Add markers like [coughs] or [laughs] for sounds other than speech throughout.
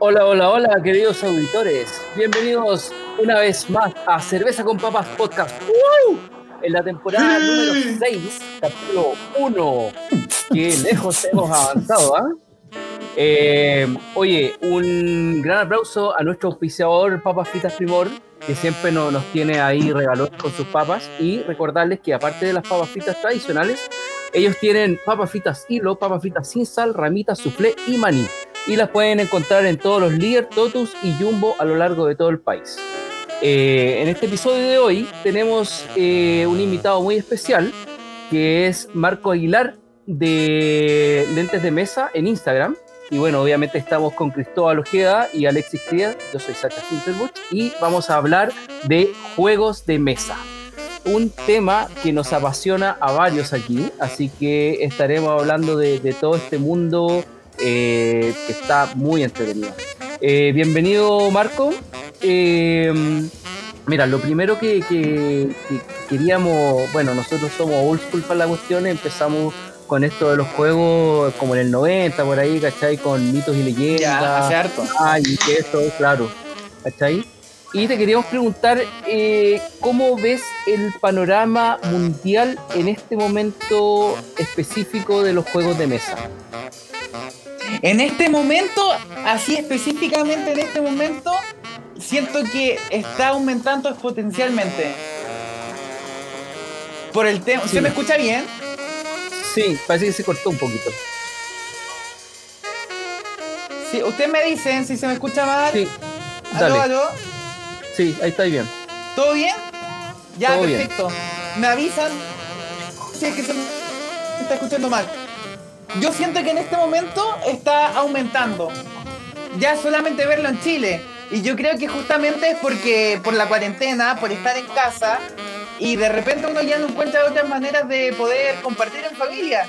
Hola, hola, hola, queridos auditores. Bienvenidos una vez más a Cerveza con Papas Podcast. En la temporada número 6, capítulo 1. Qué lejos [laughs] hemos avanzado, ¿ah? Eh, oye, un gran aplauso a nuestro auspiciador Papas Fritas Primor, que siempre no- nos tiene ahí regalos con sus papas. Y recordarles que aparte de las papas fritas tradicionales, ellos tienen papas fritas hilo, papas fritas sin sal, ramitas, soufflé y maní y las pueden encontrar en todos los Líder, Totus y Jumbo a lo largo de todo el país. Eh, en este episodio de hoy tenemos eh, un invitado muy especial que es Marco Aguilar de Lentes de Mesa en Instagram. Y bueno, obviamente estamos con Cristóbal Ojeda y Alexis Cría. Yo soy Sacha Finterbuch y vamos a hablar de juegos de mesa. Un tema que nos apasiona a varios aquí, así que estaremos hablando de todo este mundo eh, que está muy entretenido. Eh, bienvenido, Marco. Eh, mira, lo primero que, que- que queríamos, bueno, nosotros somos old school para la cuestión, empezamos con esto de los juegos como en el 90, por ahí, ¿cachai? Con mitos y leyendas. Ya, hace harto. Ay, y que eso, claro. ¿Cachai? Y te queríamos preguntar, eh, ¿cómo ves el panorama mundial en este momento específico de los juegos de mesa? En este momento, así específicamente en este momento, siento que está aumentando exponencialmente. Por el tema. Sí. ¿Se me escucha bien? Sí, parece que se cortó un poquito. Sí, ustedes me dicen si se me escucha mal. Sí, aló, dale. aló. Sí, ahí está bien. ¿Todo bien? Ya, Todo bien. perfecto. Me avisan si es que se me está escuchando mal. Yo siento que en este momento está aumentando. Ya solamente verlo en Chile. Y yo creo que justamente es porque por la cuarentena, por estar en casa, y de repente uno ya no encuentra otras maneras de poder compartir en familia.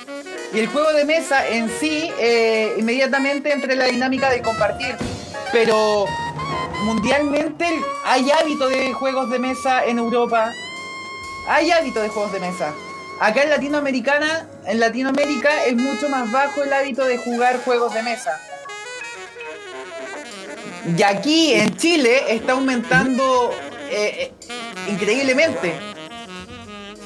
Y el juego de mesa en sí, eh, inmediatamente entre la dinámica de compartir. Pero mundialmente hay hábito de juegos de mesa en Europa. Hay hábito de juegos de mesa. Acá en Latinoamericana, en Latinoamérica es mucho más bajo el hábito de jugar juegos de mesa. Y aquí en Chile está aumentando eh, eh, increíblemente.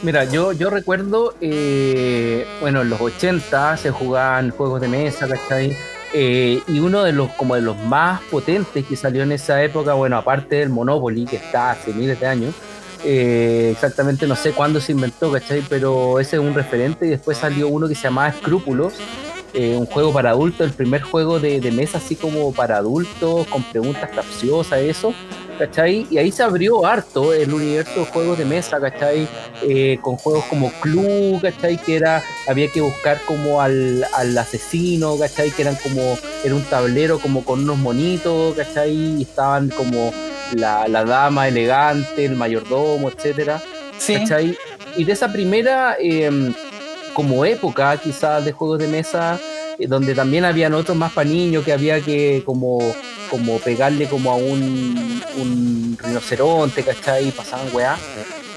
Mira, yo, yo recuerdo, eh, bueno, en los 80 se jugaban juegos de mesa, ¿cachai? Eh, y uno de los, como de los más potentes que salió en esa época, bueno, aparte del Monopoly, que está hace miles de años, eh, exactamente no sé cuándo se inventó, ¿cachai? Pero ese es un referente y después salió uno que se llamaba Escrúpulos, eh, un juego para adultos, el primer juego de, de mesa así como para adultos, con preguntas capciosas, eso, ¿cachai? Y ahí se abrió harto el universo de juegos de mesa, ¿cachai? Eh, con juegos como Clue, ¿cachai? Que era, había que buscar como al, al asesino, ¿cachai? Que eran como, era un tablero como con unos monitos, ¿cachai? Y estaban como la, la dama elegante, el mayordomo, etcétera. Sí. ¿cachai? Y de esa primera eh, como época quizás de juegos de mesa, donde también habían otros más para niños que había que como, como pegarle como a un, un rinoceronte, ¿cachai? Y pasaban weá.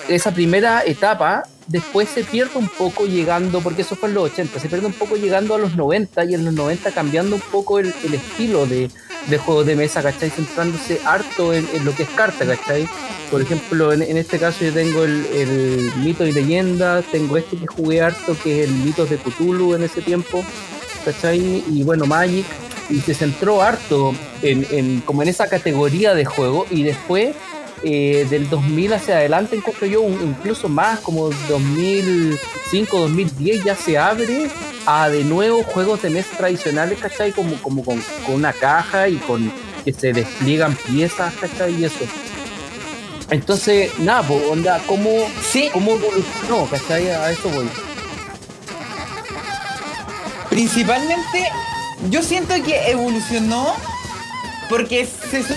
Esa primera etapa después se pierde un poco llegando, porque eso fue en los 80, se pierde un poco llegando a los 90 y en los 90 cambiando un poco el, el estilo de, de juegos de mesa, ¿cachai? Centrándose harto en, en lo que es carta, ¿cachai? Por ejemplo, en, en este caso yo tengo el, el mito y leyenda, tengo este que jugué harto, que es el mito de Cthulhu en ese tiempo, ¿cachai? Y bueno, Magic, y se centró harto en, en- como en esa categoría de juego, y después eh, del 2000 hacia adelante encuentro yo un- incluso más, como 2005, 2010 ya se abre a de nuevo juegos de mesa tradicionales, ¿cachai? Como, como con, con una caja y con que se despliegan piezas, ¿cachai? Y eso. Entonces, nada, po, onda, ¿cómo, Sí, cómo evolucionó? ¿Cachai? A eso voy. Principalmente yo siento que evolucionó porque se su-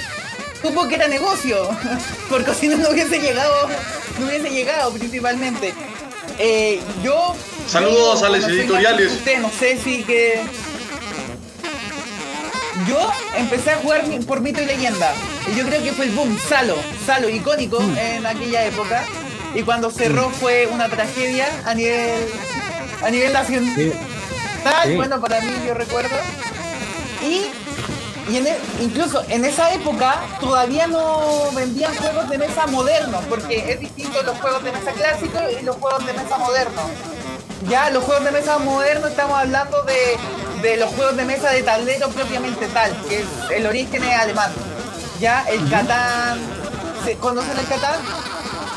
supo que era negocio, [laughs] porque si no, no hubiese llegado, no hubiese llegado principalmente. Eh, yo... Saludos yo, a las editoriales. Usted, no sé si que... Yo empecé a jugar por mito y leyenda. Y yo creo que fue el boom, Salo, Salo, icónico Mm. en aquella época. Y cuando cerró fue una tragedia a nivel, a nivel nacional. Sí. Tal, Sí. bueno, para mí yo recuerdo. Y, y en e- incluso en esa época todavía no vendían juegos de mesa modernos, porque es distinto los juegos de mesa clásicos y los juegos de mesa modernos. Ya los juegos de mesa modernos estamos hablando de, de los juegos de mesa de tablero propiamente tal, que es, el origen es alemán. Ya el Catán, ¿se conocen el Catán?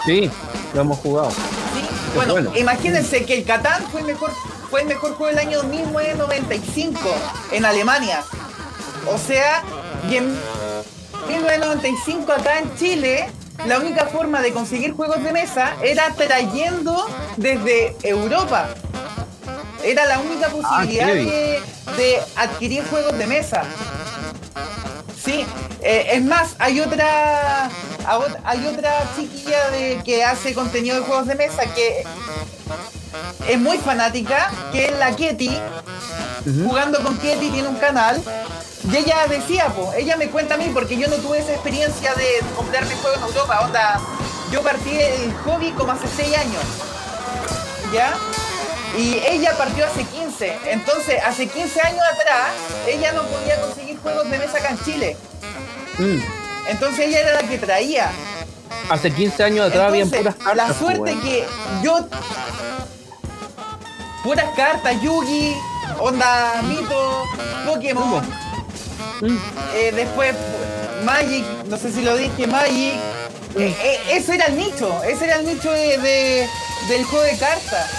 Sí, lo hemos jugado. Sí. Bueno, bueno. imagínense que el Catán fue el mejor, fue el mejor juego del año 1995 en Alemania. O sea, y en 1995 acá en Chile, la única forma de conseguir juegos de mesa era trayendo desde Europa. Era la única posibilidad heavy. de, de adquirir juegos de mesa. Sí, eh, es más, hay otra hay otra chiquilla de, que hace contenido de juegos de mesa que es muy fanática, que es la Ketty. Jugando con Ketty tiene un canal. Y ella decía, pues, ella me cuenta a mí, porque yo no tuve esa experiencia de comprarme juegos en Europa. Onda, yo partí el hobby como hace 6 años. ¿Ya? Y ella partió hace 15. Entonces, hace 15 años atrás, ella no podía conseguir juegos de mesa acá en Chile. Mm. Entonces ella era la que traía. Hace 15 años atrás Entonces, puras cartas. la suerte que yo. Puras cartas, Yugi, Onda Mito, Pokémon. Mm. eh, después Magic, no sé si lo dije, Magic. Eh, eh, ese era el nicho, ese era el nicho de, de- del juego de cartas.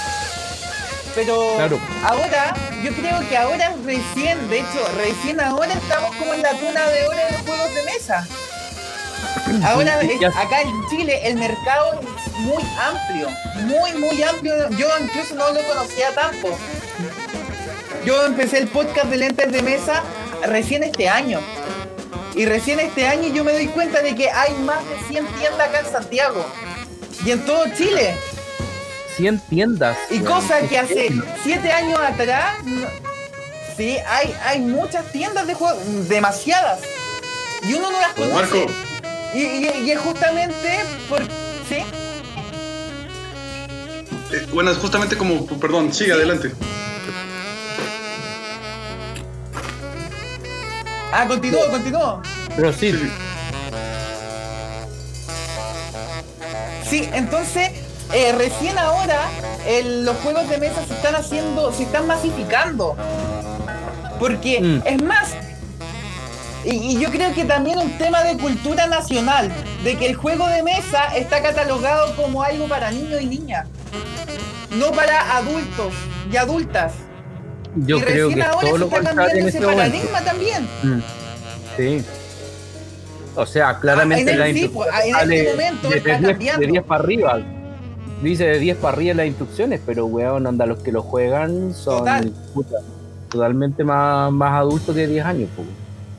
Pero Claro. ahora, yo creo que ahora recién, de hecho, recién ahora estamos como en la cuna de oro de los juegos de mesa. Ahora, [laughs] ya- acá en Chile, el mercado es muy amplio, muy, muy amplio. Yo incluso no lo conocía tanto. Yo empecé el podcast de lentes de mesa recién este año. Y recién este año yo me doy cuenta de que hay más de 100 tiendas acá en Santiago. Y en todo Chile. 100 tiendas. Y cosa que hace heavy. 7 años atrás, sí, hay, hay muchas tiendas de juegos, demasiadas. Y uno no las conoce. Marco, Y, y- y es justamente por... ¿Sí? eh, bueno, es justamente como, perdón, sigue adelante. Ah, continúo, continúo. Pero sí, Sí, entonces, eh, recién ahora el- los juegos de mesa se están haciendo, se están masificando. Porque, Mm. es más, y, y yo creo que también un tema de cultura nacional, de que el juego de mesa está catalogado como algo para niños y niñas, no para adultos y adultas. yo y creo recién que ahora todo se está cambiando en ese este paradigma también. Mm. Sí. O sea, claramente Ah, en la el- sí, pues, en este momento de, está de 10, cambiando. de 10 para arriba. Dice de 10 para arriba las instrucciones, pero weón, anda, los que lo juegan son Total. puta, totalmente más, más adultos que 10 años. pues.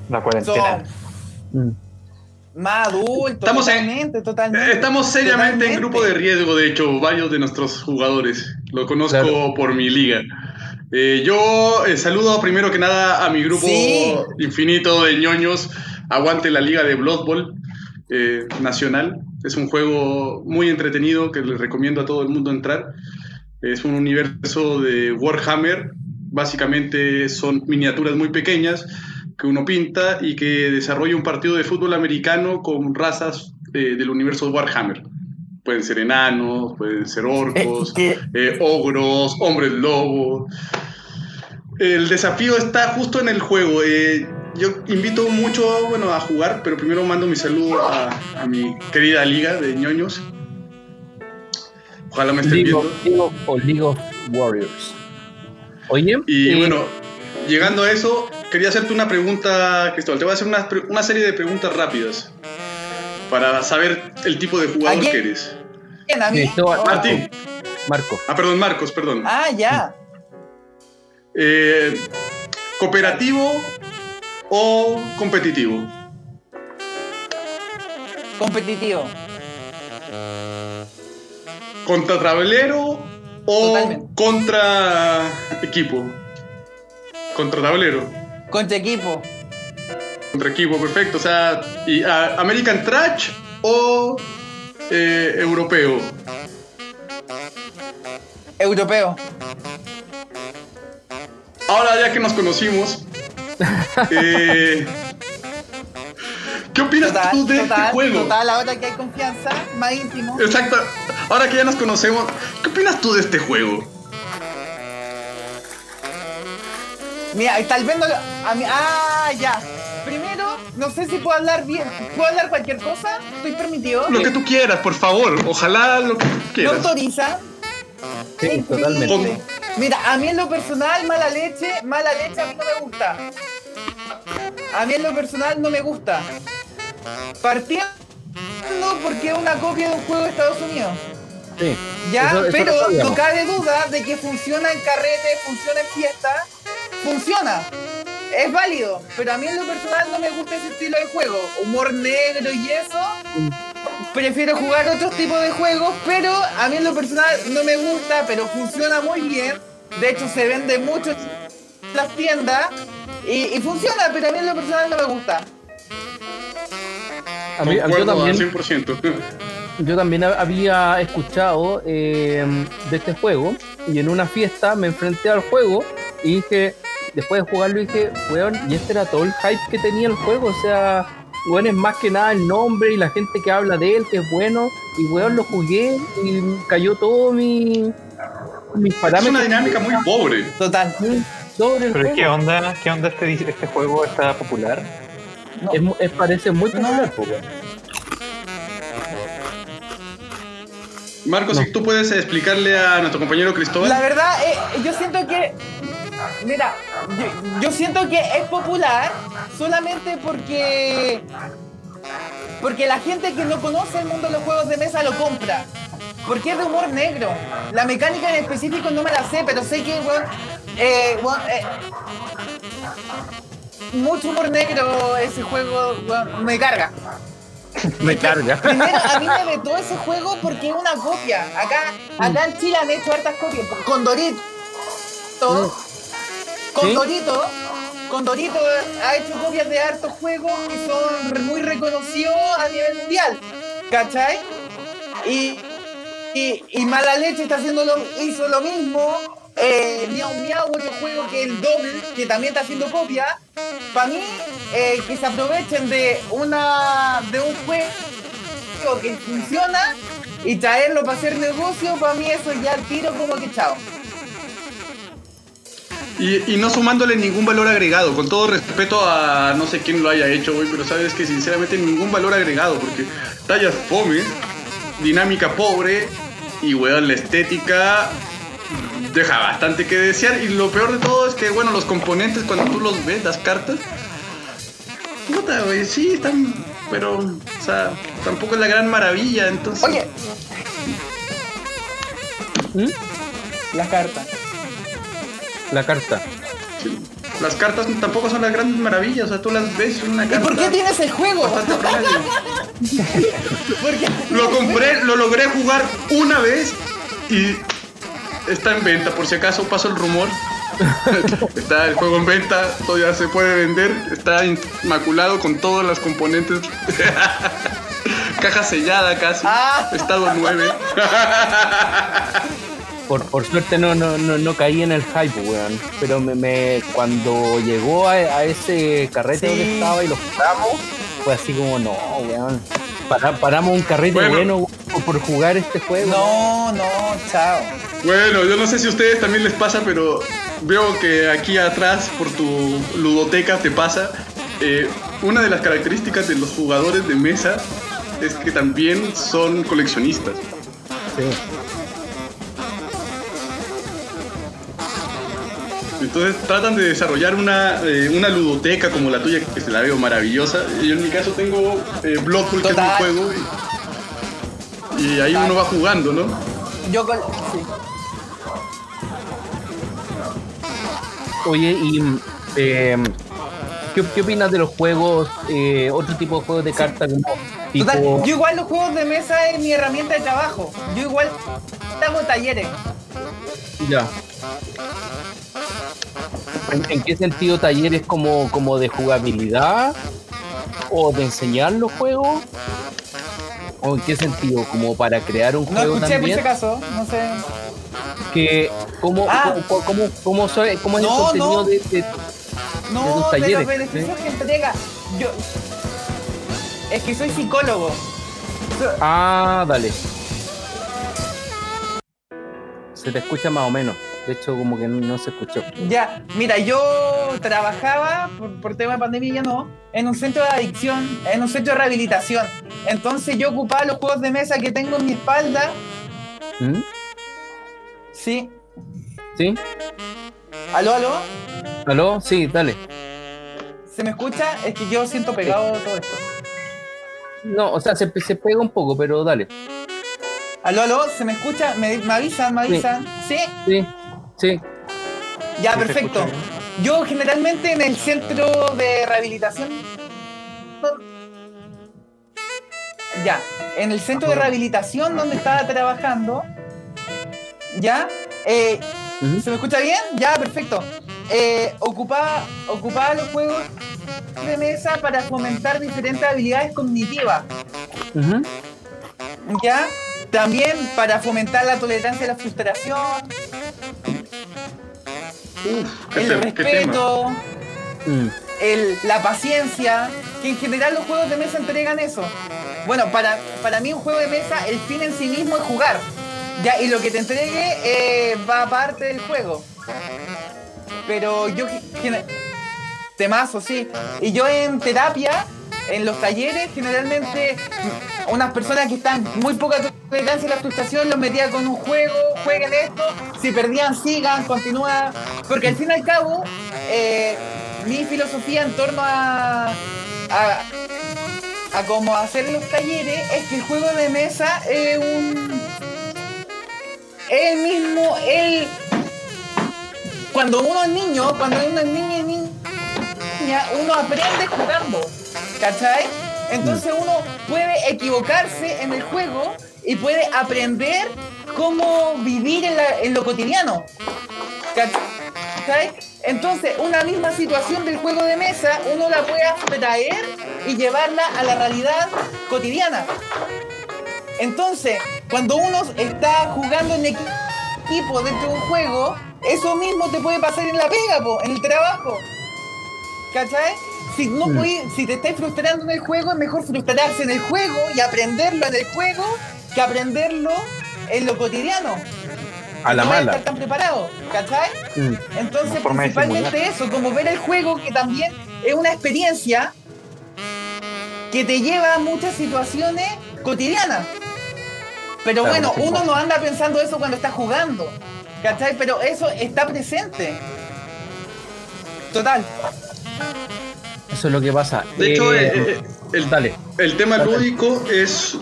La cuarentena. Son Mm. más adultos, Estamos en- totalmente, totalmente. Eh, Estamos seriamente en Totalmente. grupo de riesgo, de hecho, varios de nuestros jugadores. Lo conozco Claro. por mi liga. Eh, yo eh, saludo primero que nada a mi grupo Sí. infinito de ñoños. Aguante la liga de Blood Bowl eh, nacional. Es un juego muy entretenido que les recomiendo a todo el mundo entrar. Es un universo de Warhammer. Básicamente son miniaturas muy pequeñas que uno pinta y que desarrolla un partido de fútbol americano con razas eh, del universo Warhammer. Pueden ser enanos, pueden ser orcos, [laughs] Eh, ogros, hombres lobos. El desafío está justo en el juego. eh, yo invito mucho bueno, a jugar, pero primero mando mi saludo a, a mi querida liga de ñoños. Ojalá me estén viendo. o League of Warriors. Oye, Y eh, bueno, llegando a eso, quería hacerte una pregunta, Cristóbal. Te voy a hacer una, pre- una serie de preguntas rápidas para saber el tipo de jugador que eres. ¿Quién, a mí? Cristóbal, Oh. Martín. Marco, Ah, perdón, Marcos, perdón. Ah, ya. Eh, ¿Cooperativo o competitivo? Competitivo. ¿Contra tablero o Totalmente. contra equipo? Contra tablero. Contra equipo. Contra equipo, perfecto. O sea, y, ¿American Trash o eh, europeo? Europeo. Ahora ya que nos conocimos, [laughs] eh, ¿qué opinas Total, tú de total, este juego? total. Ahora que hay confianza, más íntimo. Exacto. Ahora que ya nos conocemos, ¿qué opinas tú de este juego? Mira, tal vez no lo. a mí- ah, ya. Primero, no sé si puedo hablar bien. ¿Puedo hablar cualquier cosa? ¿Estoy permitido? Lo que tú quieras, por favor. Ojalá lo que tú ¿No quieras. autoriza? Sí, totalmente. Mira, a mí en lo personal, mala leche, mala leche a mí no me gusta. A mí en lo personal no me gusta. Partiendo porque es una copia de un juego de Estados Unidos. Sí. Ya, Eso- eso pero no cabe duda de que funciona en carrete, funciona en fiesta, funciona. Es válido, pero a mí en lo personal no me gusta ese estilo de juego. Humor negro y eso. Prefiero jugar otros tipos de juegos, pero a mí en lo personal no me gusta, pero funciona muy bien. De hecho, se vende mucho en las tiendas y, y funciona, pero a mí en lo personal no me gusta. A mí, yo también, 100%. yo también hab- había escuchado eh, de este juego y en una fiesta me enfrenté al juego y dije, después de jugarlo dije, weón, y este era todo el hype que tenía el juego, o sea, weón, es más que nada el nombre y la gente que habla de él, que es bueno, y weón, lo jugué y cayó todo mi, mis Es parámetros. una dinámica muy pobre. Total. sobre el Pero juego. ¿qué onda? ¿Qué onda este, este juego está popular? No. Es, es- parece muy popular, po, weón. Marcos, No. si tú puedes explicarle a nuestro compañero Cristóbal. La verdad, eh, yo siento que. Mira, yo, yo siento que es popular solamente porque. Porque la gente que no conoce el mundo de los juegos de mesa lo compra. Porque es de humor negro. La mecánica en específico no me la sé, pero sé que, weón. eh, eh, mucho humor negro ese juego, me carga. Me carga. [laughs] Primero, a mí me vetó ese juego porque es una copia. Acá, acá en Chile han hecho hartas copias. Con Dorito. Con ¿Sí? Dorito. Con Dorito ha hecho copias de hartos juegos que son muy reconocidos a nivel mundial. ¿Cachai? Y, Mala Leche está haciendo lo, hizo lo mismo. Eh, Miau Miau, otro juego que el doble, que también está haciendo copia. Para mí, eh, que se aprovechen de una de un juego que funciona y traerlo para hacer negocio, para mí eso ya tiro como que chao. Y, y no sumándole ningún valor agregado, con todo respeto a no sé quién lo haya hecho, güey, pero sabes que sinceramente ningún valor agregado, porque tallas fome, dinámica pobre y, weón, la estética deja bastante que desear. Y lo peor de todo es que, bueno, los componentes, cuando tú los ves, las cartas, puta, güey, sí, están, pero, o sea, tampoco es la gran maravilla, entonces... Oye, ¿Mm? la carta. La carta. sí, las cartas tampoco son las grandes maravillas, o sea, tú las ves en una ¿Y carta... por qué tienes el juego? [laughs] Lo compré, lo logré jugar una vez y está en venta, por si acaso paso el rumor. [laughs] está el juego en venta, todavía se puede vender, está inmaculado con todas las componentes. [laughs] Caja sellada casi, Ah. estado 9. Por, por suerte no, no, no, no caí en el hype, weón. Pero me, me- cuando llegó a, a ese carrete Sí. donde estaba y lo jugamos, fue así como, no, weón. Para- paramos un carrete Bueno. bueno, weón, por jugar este juego. No, no, chao. Bueno, yo no sé si a ustedes también les pasa, pero veo que aquí atrás, por tu ludoteca, te pasa. eh, una de las características de los jugadores de mesa es que también son coleccionistas. Sí. Entonces tratan de desarrollar una, eh, una ludoteca como la tuya, que se la veo maravillosa. Y yo en mi caso tengo eh, Bloodful, que es mi Total. juego. Y, y ahí uno va jugando, ¿no? Yo con. Sí. Oye, y eh, ¿qué, qué opinas de los juegos, eh, otro tipo de juegos de cartas como tipo. Total, yo igual los juegos de mesa es mi herramienta de trabajo. Yo igual hago talleres. Ya. ¿En, qué sentido talleres como, como de jugabilidad? ¿O de enseñar los juegos? ¿O en qué sentido? ¿Como para crear un No juego escuché por también? ese caso, no sé. Que, ¿cómo, Ah. cómo, cómo, cómo, soy- cómo es el No, contenido no. de, de- No, de de talleres, los beneficios que entrega. Yo. Es que soy psicólogo. Ah, dale. Se te escucha más o menos. De hecho, como que no se escuchó. Ya, mira, yo trabajaba, por, por tema de pandemia ya no, en un centro de adicción, en un centro de rehabilitación. Entonces yo ocupaba los juegos de mesa que tengo en mi espalda. ¿Mm? Sí. ¿Sí? ¿Aló, aló? ¿Aló? Sí, dale. ¿Se me escucha? Es que yo siento pegado todo esto. No, o sea, se, se pega un poco, pero dale. ¿Aló, aló? ¿Se me escucha? ¿Me, me avisan? ¿Me avisan? ¿Sí? Sí, sí. Ya, Sí, se perfecto. escucha Yo generalmente en el centro de rehabilitación. Ya, en el centro de rehabilitación donde estaba trabajando. Ya, eh. ¿se me escucha bien? Ya, perfecto. Eh, ocupaba, ocupaba los juegos de mesa para fomentar diferentes habilidades cognitivas. ¿Ya? También para fomentar la tolerancia a la frustración, Uf, qué, el respeto. Mm. el- la paciencia, que en general los juegos de mesa entregan eso. Bueno, para, para mí un juego de mesa, el fin en sí mismo es jugar. Ya, y lo que te entregue eh, va aparte del juego. Pero yo, temazo, sí. Y yo en terapia, en los talleres, generalmente unas personas que están muy poca tolerancia a la frustración los metía con un juego, jueguen esto, si perdían sigan, continúa. Porque al fin y al cabo, eh, mi filosofía en torno a, a, cómo hacer los talleres es que el juego de mesa es un. el mismo, el. Cuando uno es niño, cuando uno es niño y niña, uno aprende jugando. ¿Cachai? Entonces uno puede equivocarse en el juego y puede aprender cómo vivir en, la- en lo cotidiano. ¿Cachai? Entonces, una misma situación del juego de mesa, uno la puede abstraer y llevarla a la realidad cotidiana. Entonces, cuando uno está jugando en equipo dentro de un juego, eso mismo te puede pasar en la pega, po, en el trabajo. ¿Cachai? Si, no Mm. podí- si te estás frustrando en el juego, es mejor frustrarse en el juego y aprenderlo en el juego que aprenderlo en lo cotidiano. A la No mala. estar tan preparado, ¿cachai? Mm. Entonces, principalmente eso, como ver el juego, que también es una experiencia que te lleva a muchas situaciones cotidianas. Pero Claro, bueno, uno no anda pensando eso cuando está jugando, ¿cachai? Pero eso está presente. Total. Eso es lo que pasa. De hecho, Eh, el, dale. el tema Dale. lúdico es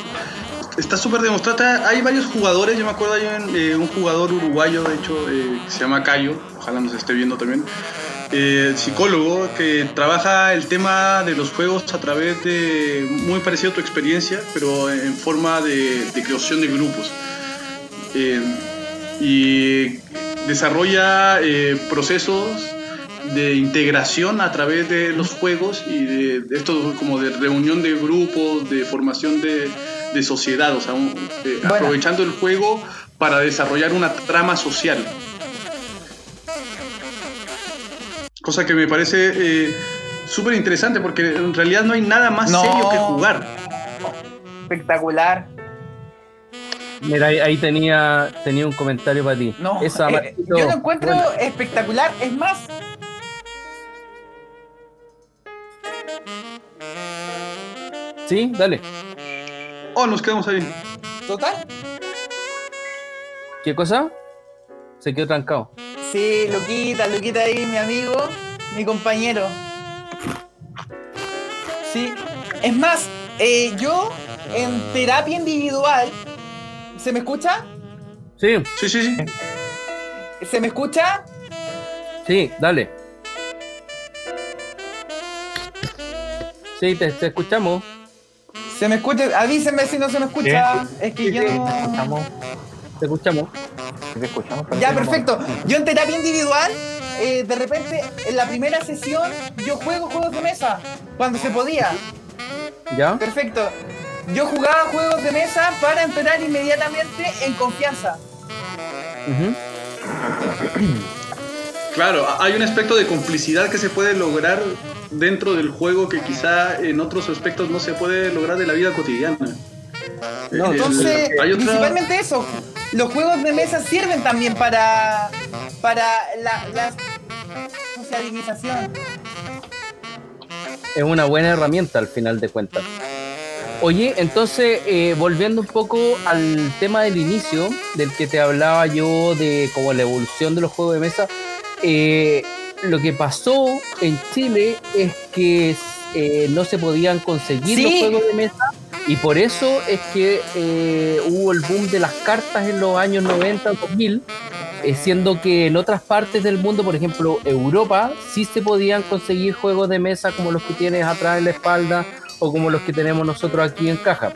está súper demostrado. Hay varios jugadores, yo me acuerdo hay un, eh, un jugador uruguayo, de hecho, eh, que se llama Cayo, ojalá nos esté viendo también, eh, psicólogo, que trabaja el tema de los juegos a través de, muy parecido a tu experiencia, pero en forma de, de creación de grupos. Y desarrolla procesos de integración a través de los juegos y de, de esto como de reunión de grupos, de formación de, de sociedad, o sea, un- eh, Bueno. aprovechando el juego para desarrollar una trama social. Cosa que me parece eh, súper interesante porque en realidad no hay nada más No. serio que jugar. Espectacular. Mira, ahí, ahí tenía, tenía un comentario para ti. No, Esa, eh, yo lo encuentro bueno, espectacular. Es más, Sí, dale. Oh, nos quedamos ahí. total. ¿Qué cosa? Se quedó trancado. Sí, Luquita, Luquita ahí, mi amigo, mi compañero. Sí. Es más, eh, yo en terapia individual, ¿se me escucha? Sí, Sí, sí, sí. ¿Se me escucha? sí, dale. Sí, te, te escuchamos. ¿Se ¿Se me escucha? Avísenme si no se me escucha. Es que Sí, yo sí, no. Estamos, Te escuchamos. te escuchamos. Ya, perfecto. Yo en terapia individual, eh, de repente, en la primera sesión, yo juego juegos de mesa. Cuando se podía. ¿Ya? Perfecto. Yo jugaba juegos de mesa para entrar inmediatamente en confianza. Claro, hay un aspecto de complicidad que se puede lograr dentro del juego que quizá en otros aspectos no se puede lograr de la vida cotidiana. No, Entonces, hay otra- principalmente eso. Los juegos de mesa sirven también para, para la, la socialización. Es una buena herramienta al final de cuentas. Oye, entonces, eh, volviendo un poco al tema del inicio, del que te hablaba yo de como la evolución de los juegos de mesa, eh, lo que pasó en Chile es que eh, no se podían conseguir Sí. los juegos de mesa y por eso es que eh, hubo el boom de las cartas en los años 90, 2000, eh, siendo que en otras partes del mundo, por ejemplo Europa, sí se podían conseguir juegos de mesa como los que tienes atrás en la espalda o como los que tenemos nosotros aquí en caja.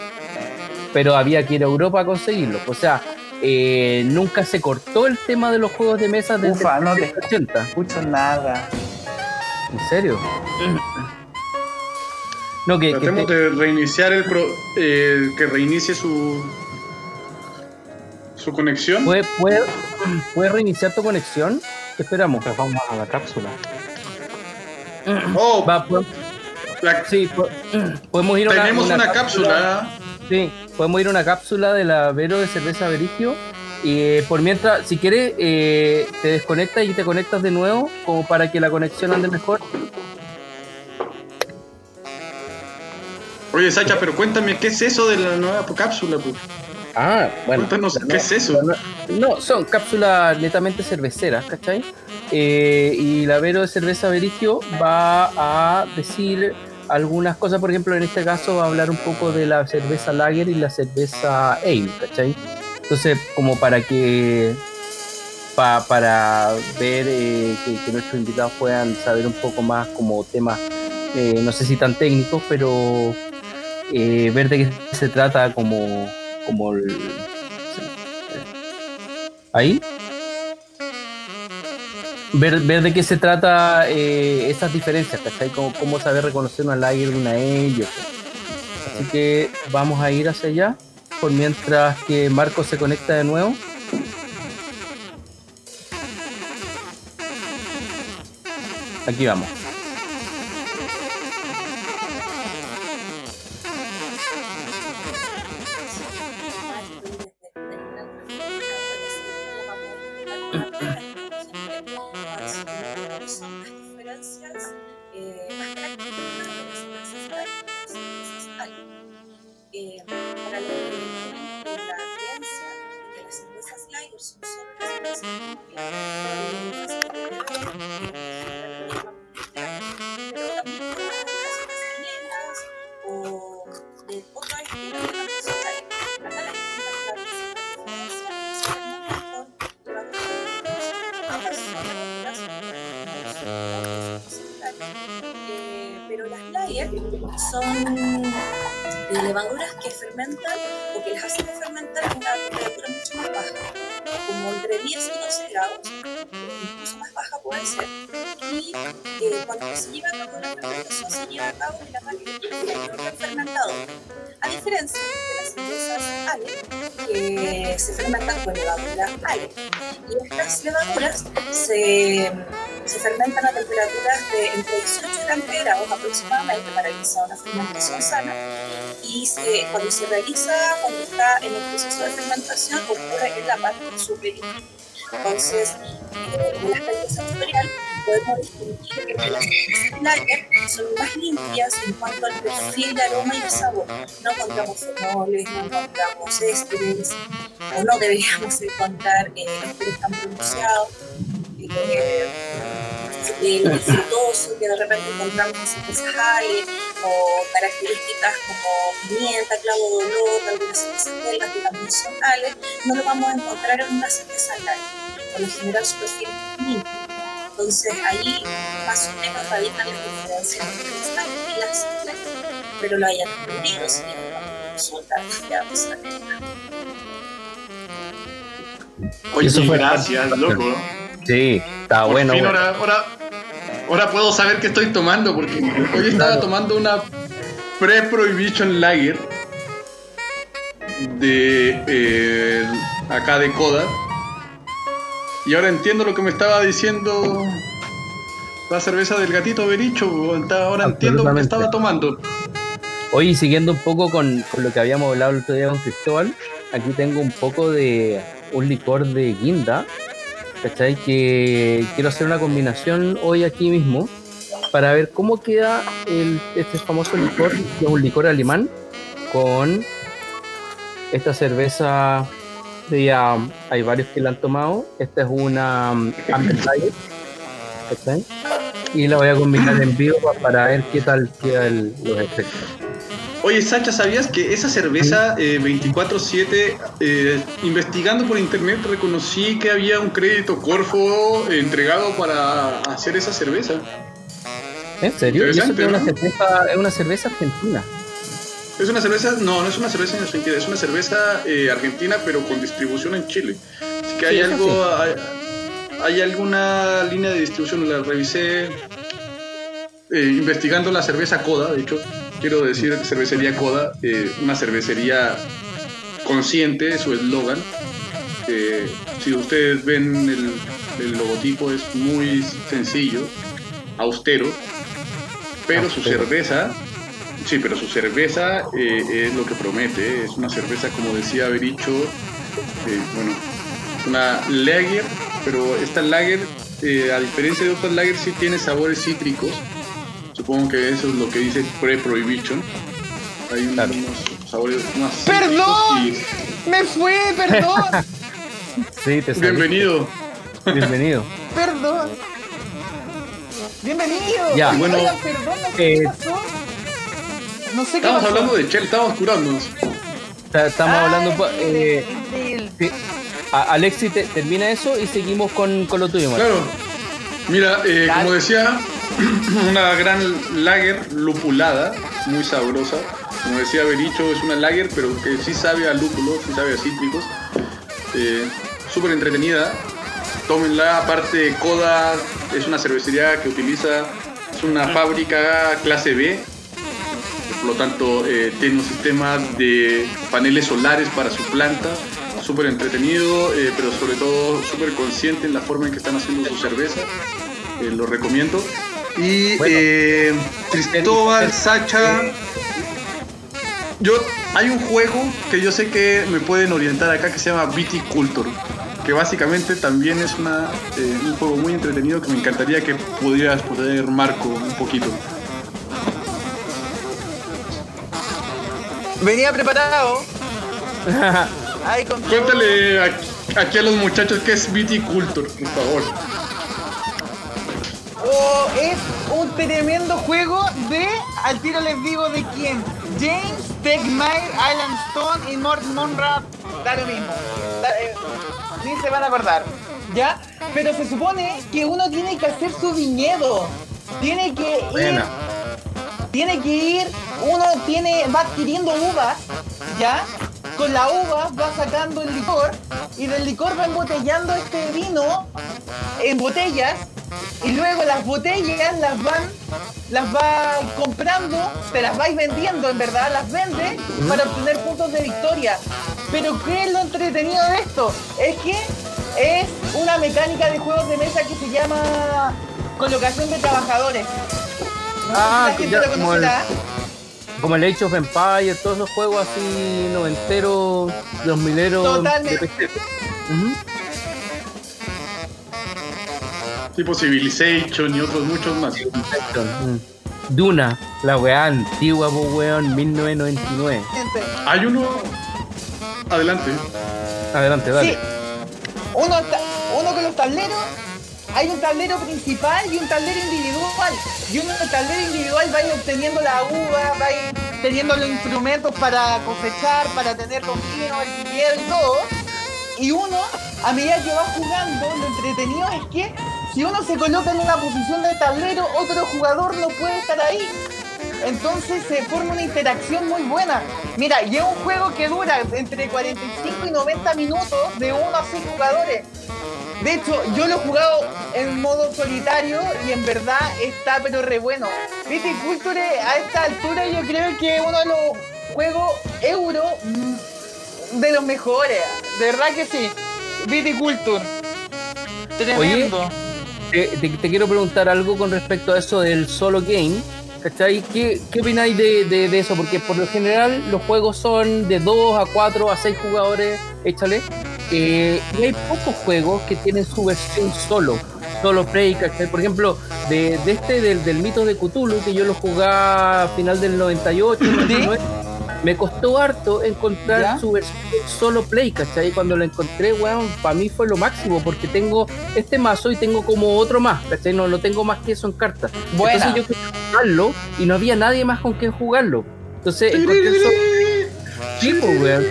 Pero había que ir a Europa a conseguirlos. O sea, eh, nunca se cortó el tema de los juegos de mesa desde Ufa, no te los 80. escucho nada. ¿En serio? No, que, que Tratemos te- de reiniciar el pro, eh, que reinicie su su conexión. ¿puede, puede, puede reiniciar tu conexión? ¿Qué esperamos? Pues vamos a la cápsula. Oh, Va, pues, la- sí, po- podemos ir a tenemos una, cápsula. Sí, podemos ir a una cápsula de la Vero de cerveza Verigio. Y eh, por mientras, si quieres, eh, te desconectas y te conectas de nuevo, como para que la conexión ande mejor. Oye, Sacha, pero cuéntame, ¿qué es eso de la nueva cápsula? pues? Ah, bueno. Cuéntanos, ¿qué es eso? No, son cápsulas netamente cerveceras, ¿cachai? Eh, y la Vero de cerveza Verigio va a decir algunas cosas, por ejemplo, en este caso va a hablar un poco de la cerveza Lager y la cerveza Ale, ¿cachai? Entonces, como para que pa- para ver eh, que, nuestros invitados puedan saber un poco más como temas, eh, no sé si tan técnicos, pero eh, ver de qué se trata como, como el, ahí. Ver, ver de qué se trata eh, esas diferencias, ¿cachai? Cómo, saber reconocer una lager de una otra. Así que vamos a ir hacia allá, por mientras que Marco se conecta de nuevo. Aquí vamos. Fermentan o que las hacen fermentar a una temperatura mucho más baja, como entre 10 y 12 grados, incluso más baja puede ser. Y eh, cuando se lleva a cabo la fermentación, se lleva a cabo en la máquina de fermentado. A diferencia de las cervezas ale, que se fermentan con levadura ale. Y estas levaduras se, se fermentan a temperaturas de entre 18 y 20 grados aproximadamente para realizar una fermentación sana. Y se- cuando se realiza, cuando está en el proceso de fermentación, ocurre en la parte superior. Entonces, eh, en el aspecto sensorial, podemos distinguir que entre las lager son más limpias en cuanto al perfil de aroma y de sabor. No encontramos fenoles, no encontramos ésteres, o no deberíamos encontrar eh, ésteres tan pronunciados. eh, el frutoso que de repente encontramos en ale, o características como pimienta, clavo de olor, algunas belgas que también son no lo vamos a encontrar en una lager. Por lo general su perfil es limpio. Entonces ahí más o menos radican las diferencias entre las lager y las. Pero lo hayan aprendido, si tienen consulta, ya sale. Oye, Eso fue- gracias, loco. Sí, está Por bueno. fin bueno. ahora, ahora, ahora puedo saber qué estoy tomando, porque hoy estaba tomando una Pre-Prohibition Lager de eh, acá de Coda. Y ahora entiendo lo que me estaba diciendo la cerveza del gatito Bericho. Ahora entiendo lo que estaba tomando. Oye, y siguiendo un poco con, con lo que habíamos hablado el otro día con Cristóbal, aquí tengo un poco de un licor de guinda, ¿cachai? Que quiero hacer una combinación hoy aquí mismo para ver cómo queda el, este famoso licor, que es un licor alemán, con esta cerveza, ya hay varios que la han tomado, esta es una um, Amber ¿cachai? Y la voy a combinar en vivo pa- para ver qué tal queda los efectos. Oye, Sacha, ¿sabías que esa cerveza eh, 24-7, eh, investigando por internet, reconocí que había un crédito Corfo entregado para hacer esa cerveza? ¿En serio? Y eso Interesante, que es una cerveza, es una cerveza argentina. Es una cerveza, no, no es una cerveza en Argentina, es una cerveza eh, argentina, pero con distribución en Chile. Así que hay Sí, algo, hay, hay alguna línea de distribución, la revisé eh, investigando la cerveza Coda, de hecho, quiero decir cervecería Coda, eh, una cervecería consciente, su eslogan. Eh, si ustedes ven el, el logotipo es muy sencillo, austero, pero su cerveza, sí, pero su cerveza eh, es lo que promete, es una cerveza como decía Bericho, eh, bueno, una lager, pero esta lager, eh, a diferencia de otras lager, sí tiene sabores cítricos. Supongo que eso es lo que dice pre-prohibition. Hay un- Claro. unos sabores más ¡Perdón! ¡Me fue! ¡Perdón! [laughs] Sí, te. Bienvenido. Bienvenido. ¡Perdón! ¡Bienvenido! Ya. Bueno, perdón, no sé eh, qué pasó. No sé qué Estamos hablando de Chel, estamos curándonos. Ta- Estamos Ah, hablando. eh, sí. Alexi, te- termina eso y seguimos con, con lo tuyo, Marco. Claro. Mira, eh, como decía, [clears throat] una gran lager lupulada, muy sabrosa. Como decía Bericho, es una lager, pero que sí sabe a lúpulo, sí sabe a cítricos. Eh, Súper entretenida. Tómenla, aparte Coda es una cervecería que utiliza, es una fábrica clase B, por lo tanto eh, tiene un sistema de paneles solares para su planta, súper entretenido, eh, pero sobre todo súper consciente en la forma en que están haciendo su cerveza, lo recomiendo. Y Bueno. eh, Cristóbal, Sacha, yo hay un juego que yo sé que me pueden orientar acá que se llama Viticulture, que básicamente también es una, eh, un juego muy entretenido que me encantaría que pudieras poder Marco un poquito. Venía preparado. [laughs] Ay. Cuéntale aquí, aquí a los muchachos qué es Viticulture, por favor. Oh, es un tremendo juego de. Al tiro les digo de quién. James Tegmire, Alan Stone y Morton Monrad. Da lo mismo. Da- eh, ni se van a acordar. ¿Ya? Pero se supone que uno tiene que hacer su viñedo. Tiene que ir. Tiene que ir. Uno tiene. va adquiriendo uvas. ¿Ya? Con la uva va sacando el licor. Y del licor va embotellando este vino en botellas y luego las botellas las van las va comprando, te las vais vendiendo en verdad, las vende para obtener puntos de victoria. Pero ¿qué es lo entretenido de esto? Es que es una mecánica de juegos de mesa que se llama colocación de trabajadores. No Ah, ya, como el-. Como el Age of Empires, todos esos juegos así noventeros, dos mileros. Totalmente. de PC. Ujú. Tipo Civilization y otros muchos más. Duna, la weá antigua, weón, 1999. Gente, Hay uno. Adelante. Adelante, dale. Sí. Uno, uno con los tableros, hay un tablero principal y un tablero individual. Y uno en el tablero individual va a ir obteniendo la uva, va a ir teniendo los instrumentos para cosechar, para tener los vinos, el viñedo y todo. Y uno, a medida que va jugando, lo entretenido es que si uno se coloca en una posición de tablero, otro jugador no puede estar ahí. Entonces se forma una interacción muy buena. Mira, y es un juego que dura entre 45 y 90 minutos de 1 a 6 jugadores. De hecho, yo lo he jugado en modo solitario y en verdad está pero re bueno. Viticulture a esta altura yo creo que es uno de los juegos euro mm, de los mejores. De verdad que sí. Viticulture. Tremendo. Te, te- te quiero preguntar algo con respecto a eso del solo game. ¿Cachai? ¿Qué, qué opináis de, de- de eso? Porque por lo general los juegos son de 2 a 4 a 6 jugadores, échale. Eh, y hay pocos juegos que tienen su versión solo, solo play, ¿cachai? Por ejemplo, de, de este, del, del mito de Cthulhu, que yo lo jugaba a final del 98, 99, me costó harto encontrar ¿Ya? su versión solo play, ¿cachai? Cuando lo encontré, weón, para mí fue lo máximo, porque tengo este mazo y tengo como otro más, ¿cachai? No, no tengo más que eso en cartas. Buena. Entonces yo quería jugarlo y no había nadie más con quien jugarlo. Entonces encontré el pues, weón.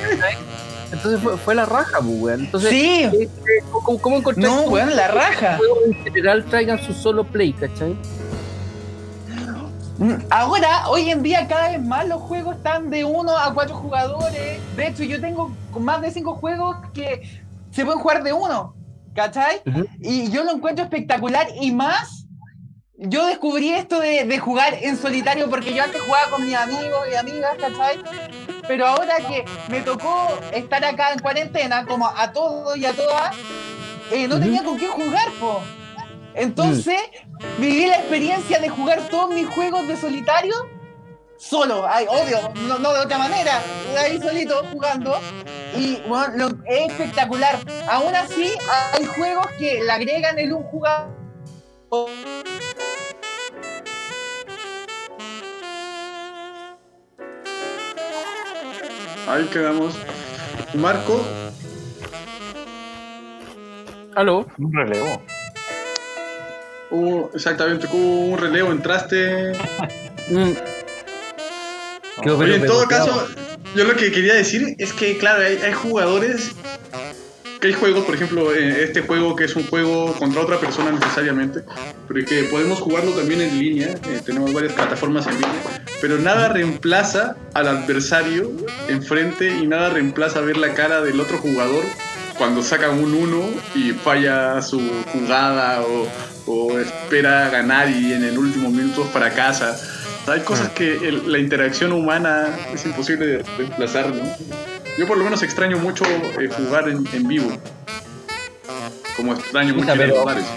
Entonces fue, fue la raja, pues, weón. Entonces, Sí. eh, eh, ¿cómo, cómo encontré No, tú weón, la raja. en general traigan su solo play, ¿cachai? Mm, Ahora, hoy en día, cada vez más los juegos están de 1 a 4 jugadores. De hecho, yo tengo más de 5 juegos que se pueden jugar de uno, ¿cachai? Y yo lo encuentro espectacular y más. Yo descubrí esto de, de jugar en solitario porque yo antes jugaba con mis amigos y amigas, ¿cachai? Pero ahora que me tocó estar acá en cuarentena, como a todos y a todas, eh, no tenía con quién jugar, po. Entonces, viví la experiencia de jugar todos mis juegos de solitario solo, ay, obvio, no, no de otra manera, ahí solito jugando. Y bueno, lo- es espectacular. Aún así, hay juegos que le agregan el un jugador. Ahí quedamos. Marco, ¿Aló? Un relevo. Hubo, exactamente, hubo un relevo, entraste. Mm. Quedó Oye, pero en todo caso, yo lo que quería decir es que, claro, hay, hay jugadores. Que hay juegos, por ejemplo, eh, este juego que es un juego contra otra persona necesariamente, pero que podemos jugarlo también en línea, eh, tenemos varias plataformas en línea, pero nada reemplaza al adversario enfrente y nada reemplaza ver la cara del otro jugador cuando saca un 1 y falla su jugada o, o espera ganar y en el último minuto fracasa. Hay cosas que el- la interacción humana es imposible de reemplazar, ¿no? Yo por lo menos extraño mucho eh, jugar en, en vivo. Como extraño mucho ir a los bares. [laughs]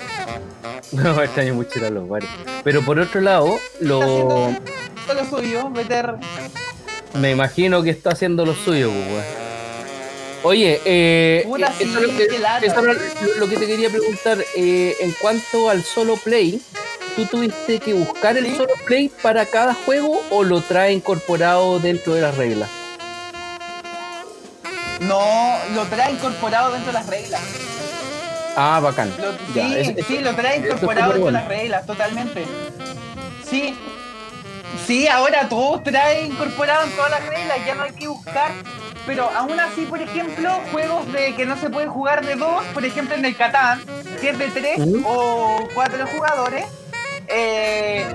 No, extraño mucho ir a los bares. Pero por otro lado, lo, lo suyo, meter. me imagino que está haciendo lo suyo, pues, weón. Oye, eh, eh, eso sí, es lo que, lo, lo te quería preguntar. eh, en cuanto al solo play, ¿tú tuviste que buscar el solo play para cada juego o lo trae incorporado dentro de las reglas? No, lo trae incorporado dentro de las reglas. Ah, bacán. Lo- Ya, sí, es- sí, lo trae incorporado dentro de bueno. las reglas, totalmente. Sí. Sí, ahora todo trae incorporado en todas las reglas, ya no hay que buscar. Pero aún así, por ejemplo, juegos de que no se pueden jugar de dos, por ejemplo en el Catán, si es de tres ¿Mm? o cuatro jugadores, eh,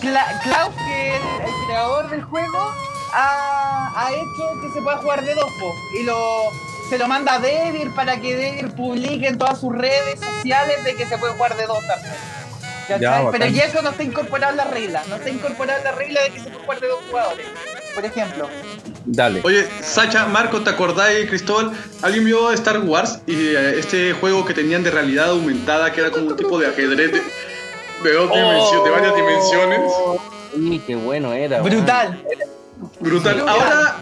Cla- Klaus, que es el creador del juego, ha, ha hecho que se pueda jugar de dos, po, y lo, se lo manda a Devir para que Devir publique en todas sus redes sociales de que se puede jugar de dos también. Pero ya eso no está incorporado en la regla, no está incorporado en la regla de que se puede jugar de dos jugadores, por ejemplo. Dale. Oye, Sacha, Marco, ¿te acordáis, Cristóbal? ¿Alguien vio Star Wars y eh, este juego que tenían de realidad aumentada, que era como un tipo de ajedrez de, de dos dimensiones, de varias dimensiones? Sí, qué bueno era. Brutal. Brutal. Brutal. Ahora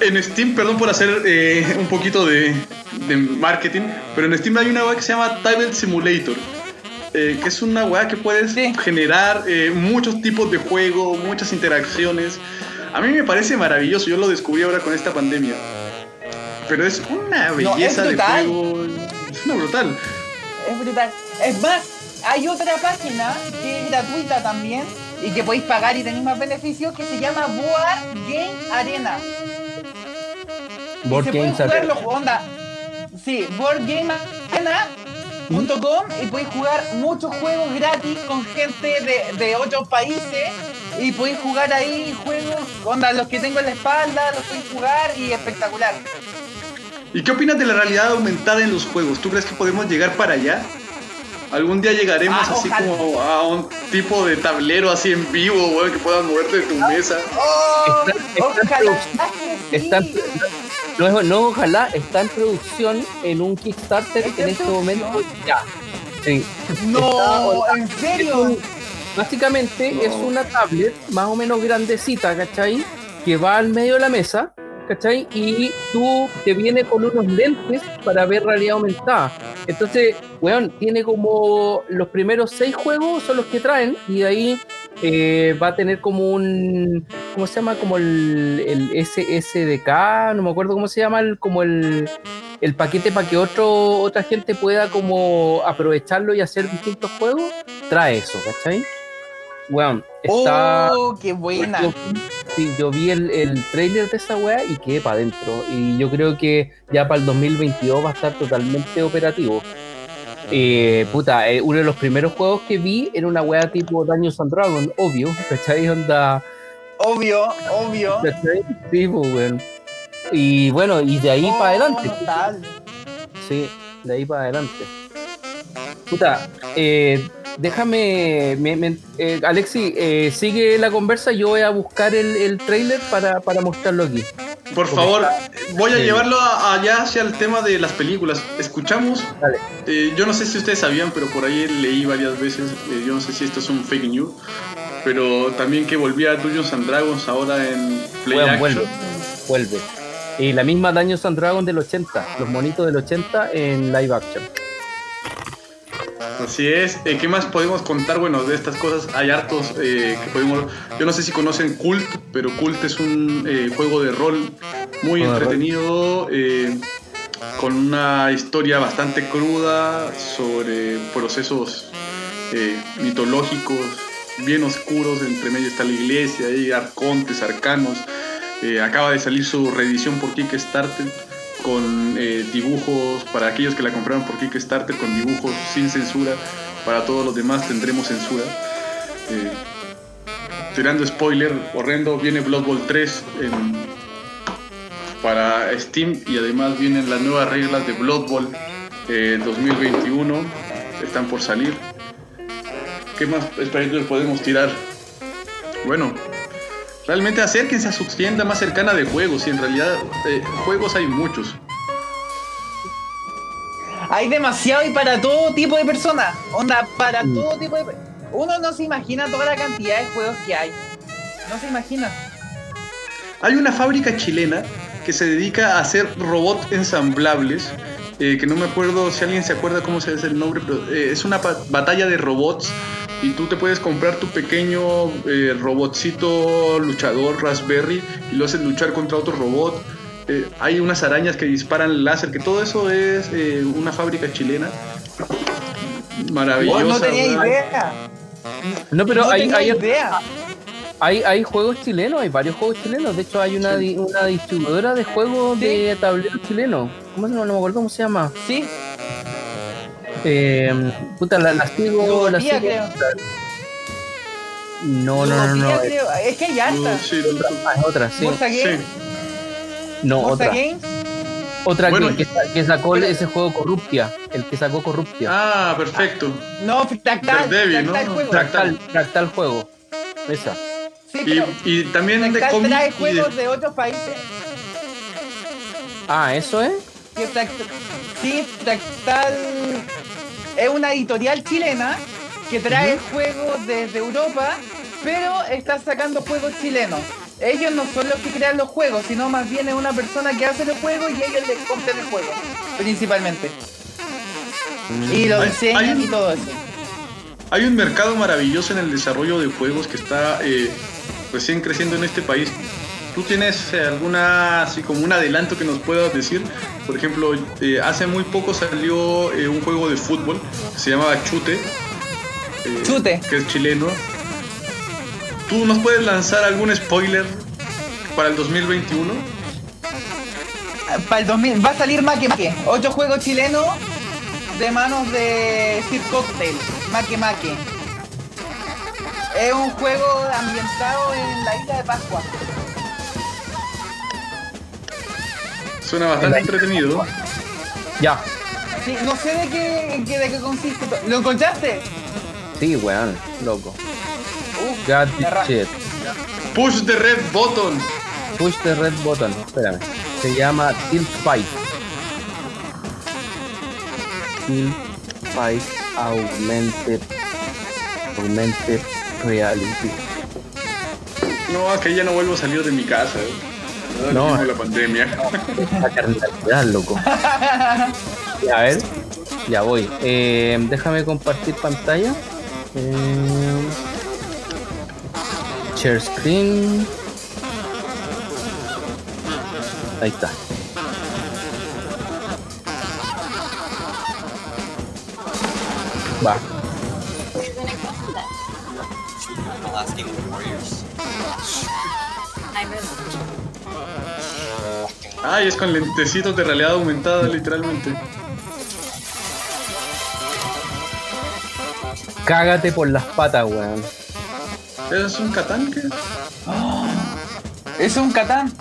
en Steam, perdón por hacer eh, un poquito de, de marketing, pero en Steam hay una web que se llama Tile Simulator. Eh, que es una weá que puedes Sí. generar eh, muchos tipos de juego, muchas interacciones. A mí me parece maravilloso, yo lo descubrí ahora con esta pandemia. Pero es una es belleza de brutal. juego. Es una brutal. Es brutal. Es más, hay otra página que es gratuita también y que podéis pagar y tenéis más beneficios que se llama Board Game Arena. Y Board se pueden Games jugar Arena. boardgamearena.com y podéis jugar muchos juegos gratis con gente de, de otros países y podéis jugar ahí juegos, onda, los que tengo en la espalda, los podéis jugar y espectacular. ¿Y qué opinas de la realidad aumentada en los juegos? ¿Tú crees que podemos llegar para allá? ¿Algún día llegaremos Ah, así ojalá. como a un tipo de tablero así en vivo, weón, que puedas moverte de tu mesa? ¡Oh! Está- está en ojalá producción. que sí. Está en- no, no, ojalá, está en producción en un Kickstarter ¿Está en en este momento. Ya. Sí. No, en Es serio. un- básicamente No. es una tablet más o menos grandecita, ¿cachai? Que va al medio de la mesa, ¿cachai? Y tú te viene con unos lentes para ver realidad aumentada. Entonces, weón, tiene como los primeros seis juegos son los que traen y de ahí eh, va a tener como un, ¿cómo se llama? Como el, el SSDK, no me acuerdo cómo se llama, el, como el, el paquete para que otro, otra gente pueda como aprovecharlo y hacer distintos juegos, trae eso, ¿cachai? Weón, está... Oh, qué buena. Yo vi el, el trailer de esa weá y quedé para adentro. Y yo creo que ya para el 2022 va a estar totalmente operativo. Eh, puta, eh, uno de los primeros juegos que vi era una weá tipo Dungeons and Dragons, obvio, ¿cachai? Onda, Obvio, obvio. ¿cachai? Sí, pues. Y bueno, y de ahí Oh, para adelante. total. Sí, de ahí para adelante. Puta, eh, déjame, me- me- eh, Alexi, eh, sigue la conversa, yo voy a buscar el, el trailer para, para mostrarlo aquí. Por favor, voy a Sí. llevarlo a- allá hacia el tema de las películas. Escuchamos, eh, yo no sé si ustedes sabían, pero por ahí leí varias veces, eh, yo no sé si esto es un fake news, pero también que volvía Dungeons and Dragons ahora en Play Weón, Action. vuelve, vuelve. Y la misma Dungeons and Dragons del 80, los monitos del 80 en live action. Así es. Eh, ¿Qué más podemos contar? Bueno, de estas cosas hay hartos eh, que podemos... Yo no sé si conocen Cult, pero Cult es un eh, juego de rol muy rol. entretenido, eh, con una historia bastante cruda sobre procesos eh, mitológicos bien oscuros. Entre medio está la iglesia, hay arcontes, arcanos. Eh, acaba de salir su reedición por Kickstarter con eh, dibujos para aquellos que la compraron por Kickstarter con dibujos sin censura. Para todos los demás tendremos censura. Eh, tirando spoiler horrendo, viene Blood Bowl 3 en- para Steam y además vienen las nuevas reglas de Blood Bowl eh, 2021. Están por salir. ¿Qué más spoilers podemos tirar? Bueno, Realmente acérquense a su tienda más cercana de juegos y en realidad eh, juegos hay muchos. Hay demasiado y para todo tipo de personas. Onda, para Mm. todo tipo de. Uno no se imagina toda la cantidad de juegos que hay. No se imagina. Hay una fábrica chilena que se dedica a hacer robots ensamblables, eh, que no me acuerdo si alguien se acuerda cómo se dice el nombre, pero eh, es una batalla de robots y tú te puedes comprar tu pequeño eh, robotcito luchador Raspberry y lo haces luchar contra otro robot. Eh, hay unas arañas que disparan láser, que todo eso es eh, una fábrica chilena. Maravillosa. Oh, no tenía ¿verdad? idea. No, pero no hay, tenía hay, idea. hay, hay juegos chilenos, hay varios juegos chilenos. De hecho, hay una, una distribuidora de juegos Sí. de tablero chileno. ¿Cómo se llama? No me acuerdo cómo se llama. Sí, Eh, puta, la, la sigo. La Ludopía, sigo. creo. No, no, no, no. Ludopía, Es, creo. Es que hay hartas. Sí, ah, es otra, sí. Sí. Games. No, otra. Games. Otra Bueno, que, que, sa- que sacó ese juego Corruptia. El que sacó Corruptia. Ah, perfecto. No, Fractal. ¿no? Fractal juego. Fractal, Fractal juego. Esa. Sí, Y, pero y también de Fractal cómic trae y de- juegos de otros países. Ah, eso es. Sí, Fractal es una editorial chilena que trae juegos desde Europa, pero está sacando juegos chilenos. Ellos no son los que crean los juegos, sino más bien es una persona que hace los juegos y ellos les compran el juego, principalmente. Y lo diseñan y todo eso. Hay un mercado maravilloso en el desarrollo de juegos que está eh, recién creciendo en este país. ¿Tú tienes eh, alguna, así como un adelanto que nos puedas decir? Por ejemplo, eh, hace muy poco salió eh, un juego de fútbol que se llamaba Chute. eh, Chute. Que es chileno. ¿Tú nos puedes lanzar algún spoiler para el 2021? Para el 2000 va a salir Make Make, otro juego chileno de manos de Sir Cocktail, Make Make. Es un juego ambientado en la isla de Pascua. Suena bastante entretenido. Ya. Sí, no sé de qué, qué- de qué consiste. ¿Lo encontraste? Sí, weón, loco. La ra- this shit. Push the red button. Push the red button. Espérame. Se llama Tilt Fight. Tilt Fight Augmented Augmented Reality. No, que ya no vuelvo a salir de mi casa. ¿eh? No. No. la pandemia. La carnalidad, loco. [laughs] Ya, a ver. Ya voy. Eh, déjame compartir pantalla. Eh, share screen. Ahí está. Va. Ay, es con lentecitos de realidad aumentada, literalmente. Cágate por las patas, weón. ¿Eso es un Catán? ¿Qué? ¿Es un Catán?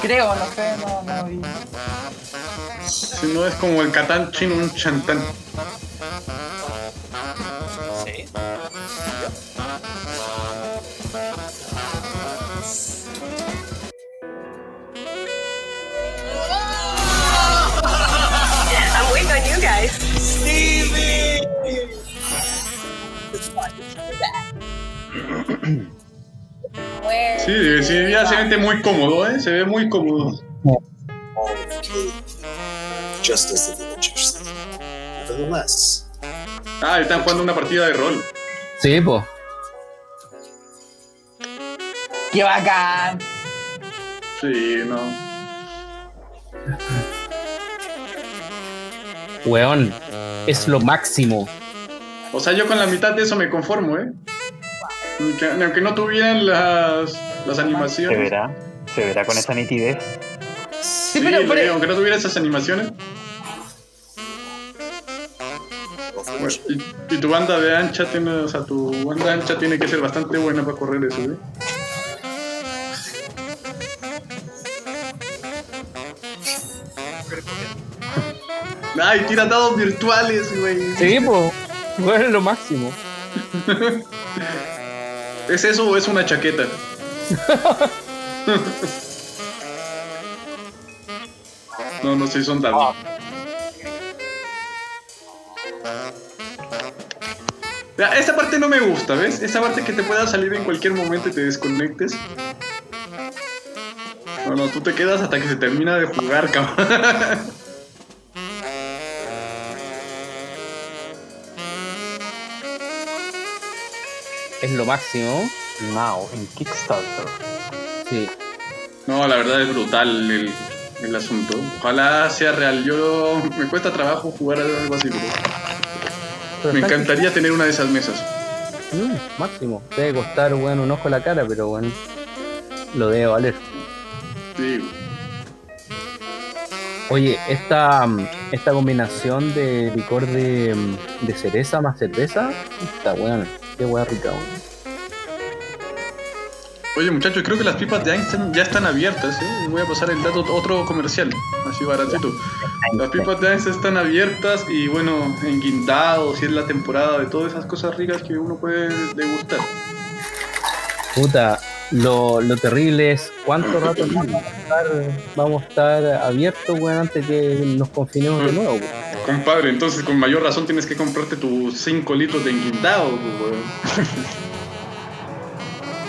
Creo, no sé, no, no vi. Si no es como el Catán chino, un chantán. Muy cómodo, ¿eh? Se ve muy cómodo. Just as the villagers said. Nevertheless, Ah, están jugando una partida de rol. Sí, po. ¡Qué bacán! Sí, no. Weón. Es lo máximo. O sea, yo con la mitad de eso me conformo, ¿eh? Aunque, aunque no tuvieran las, las Se animaciones. verá. Se verá con esa nitidez. Sí, Sí, pero, pero aunque no tuviera esas animaciones. Bueno, y, y tu banda de ancha tiene, o sea, tu banda ancha tiene que ser bastante buena para correr eso, ¿eh? Ay, tira dados virtuales, güey. Sí, po. Weón, es lo máximo. [laughs] ¿Es eso o es una chaqueta? [laughs] no, no sé, son. Ya, esa parte no me gusta, ¿ves? Esa parte que te pueda salir en cualquier momento y te desconectes. No, no, tú te quedas hasta que se termina de jugar, cabrón. [laughs] Es lo máximo. Now, en Kickstarter. Sí. No, la verdad es brutal el, el asunto. Ojalá sea real. Yo me cuesta trabajo jugar algo así, pero Pero me encantaría tener una de esas mesas. Mm, máximo. Debe costar, weón, un ojo a la cara, pero bueno. Lo debe valer. Sí, Oye, esta, mm, esta combinación de licor de, mm, de cereza más cerveza, está weón. Qué weá rica, weón. Oye muchachos, creo que las pipas de Einstein ya están abiertas, ¿eh? Voy a pasar el dato otro comercial, así baratito. Las pipas de Einstein están abiertas y bueno, enguindados, y es la temporada de todas esas cosas ricas que uno puede degustar. Puta, lo, lo terrible es cuánto rato más vamos a estar, vamos a estar abiertos, weón, antes que nos confinemos de nuevo, weón. Compadre, entonces con mayor razón tienes que comprarte tus 5 litros de enguindado, weón.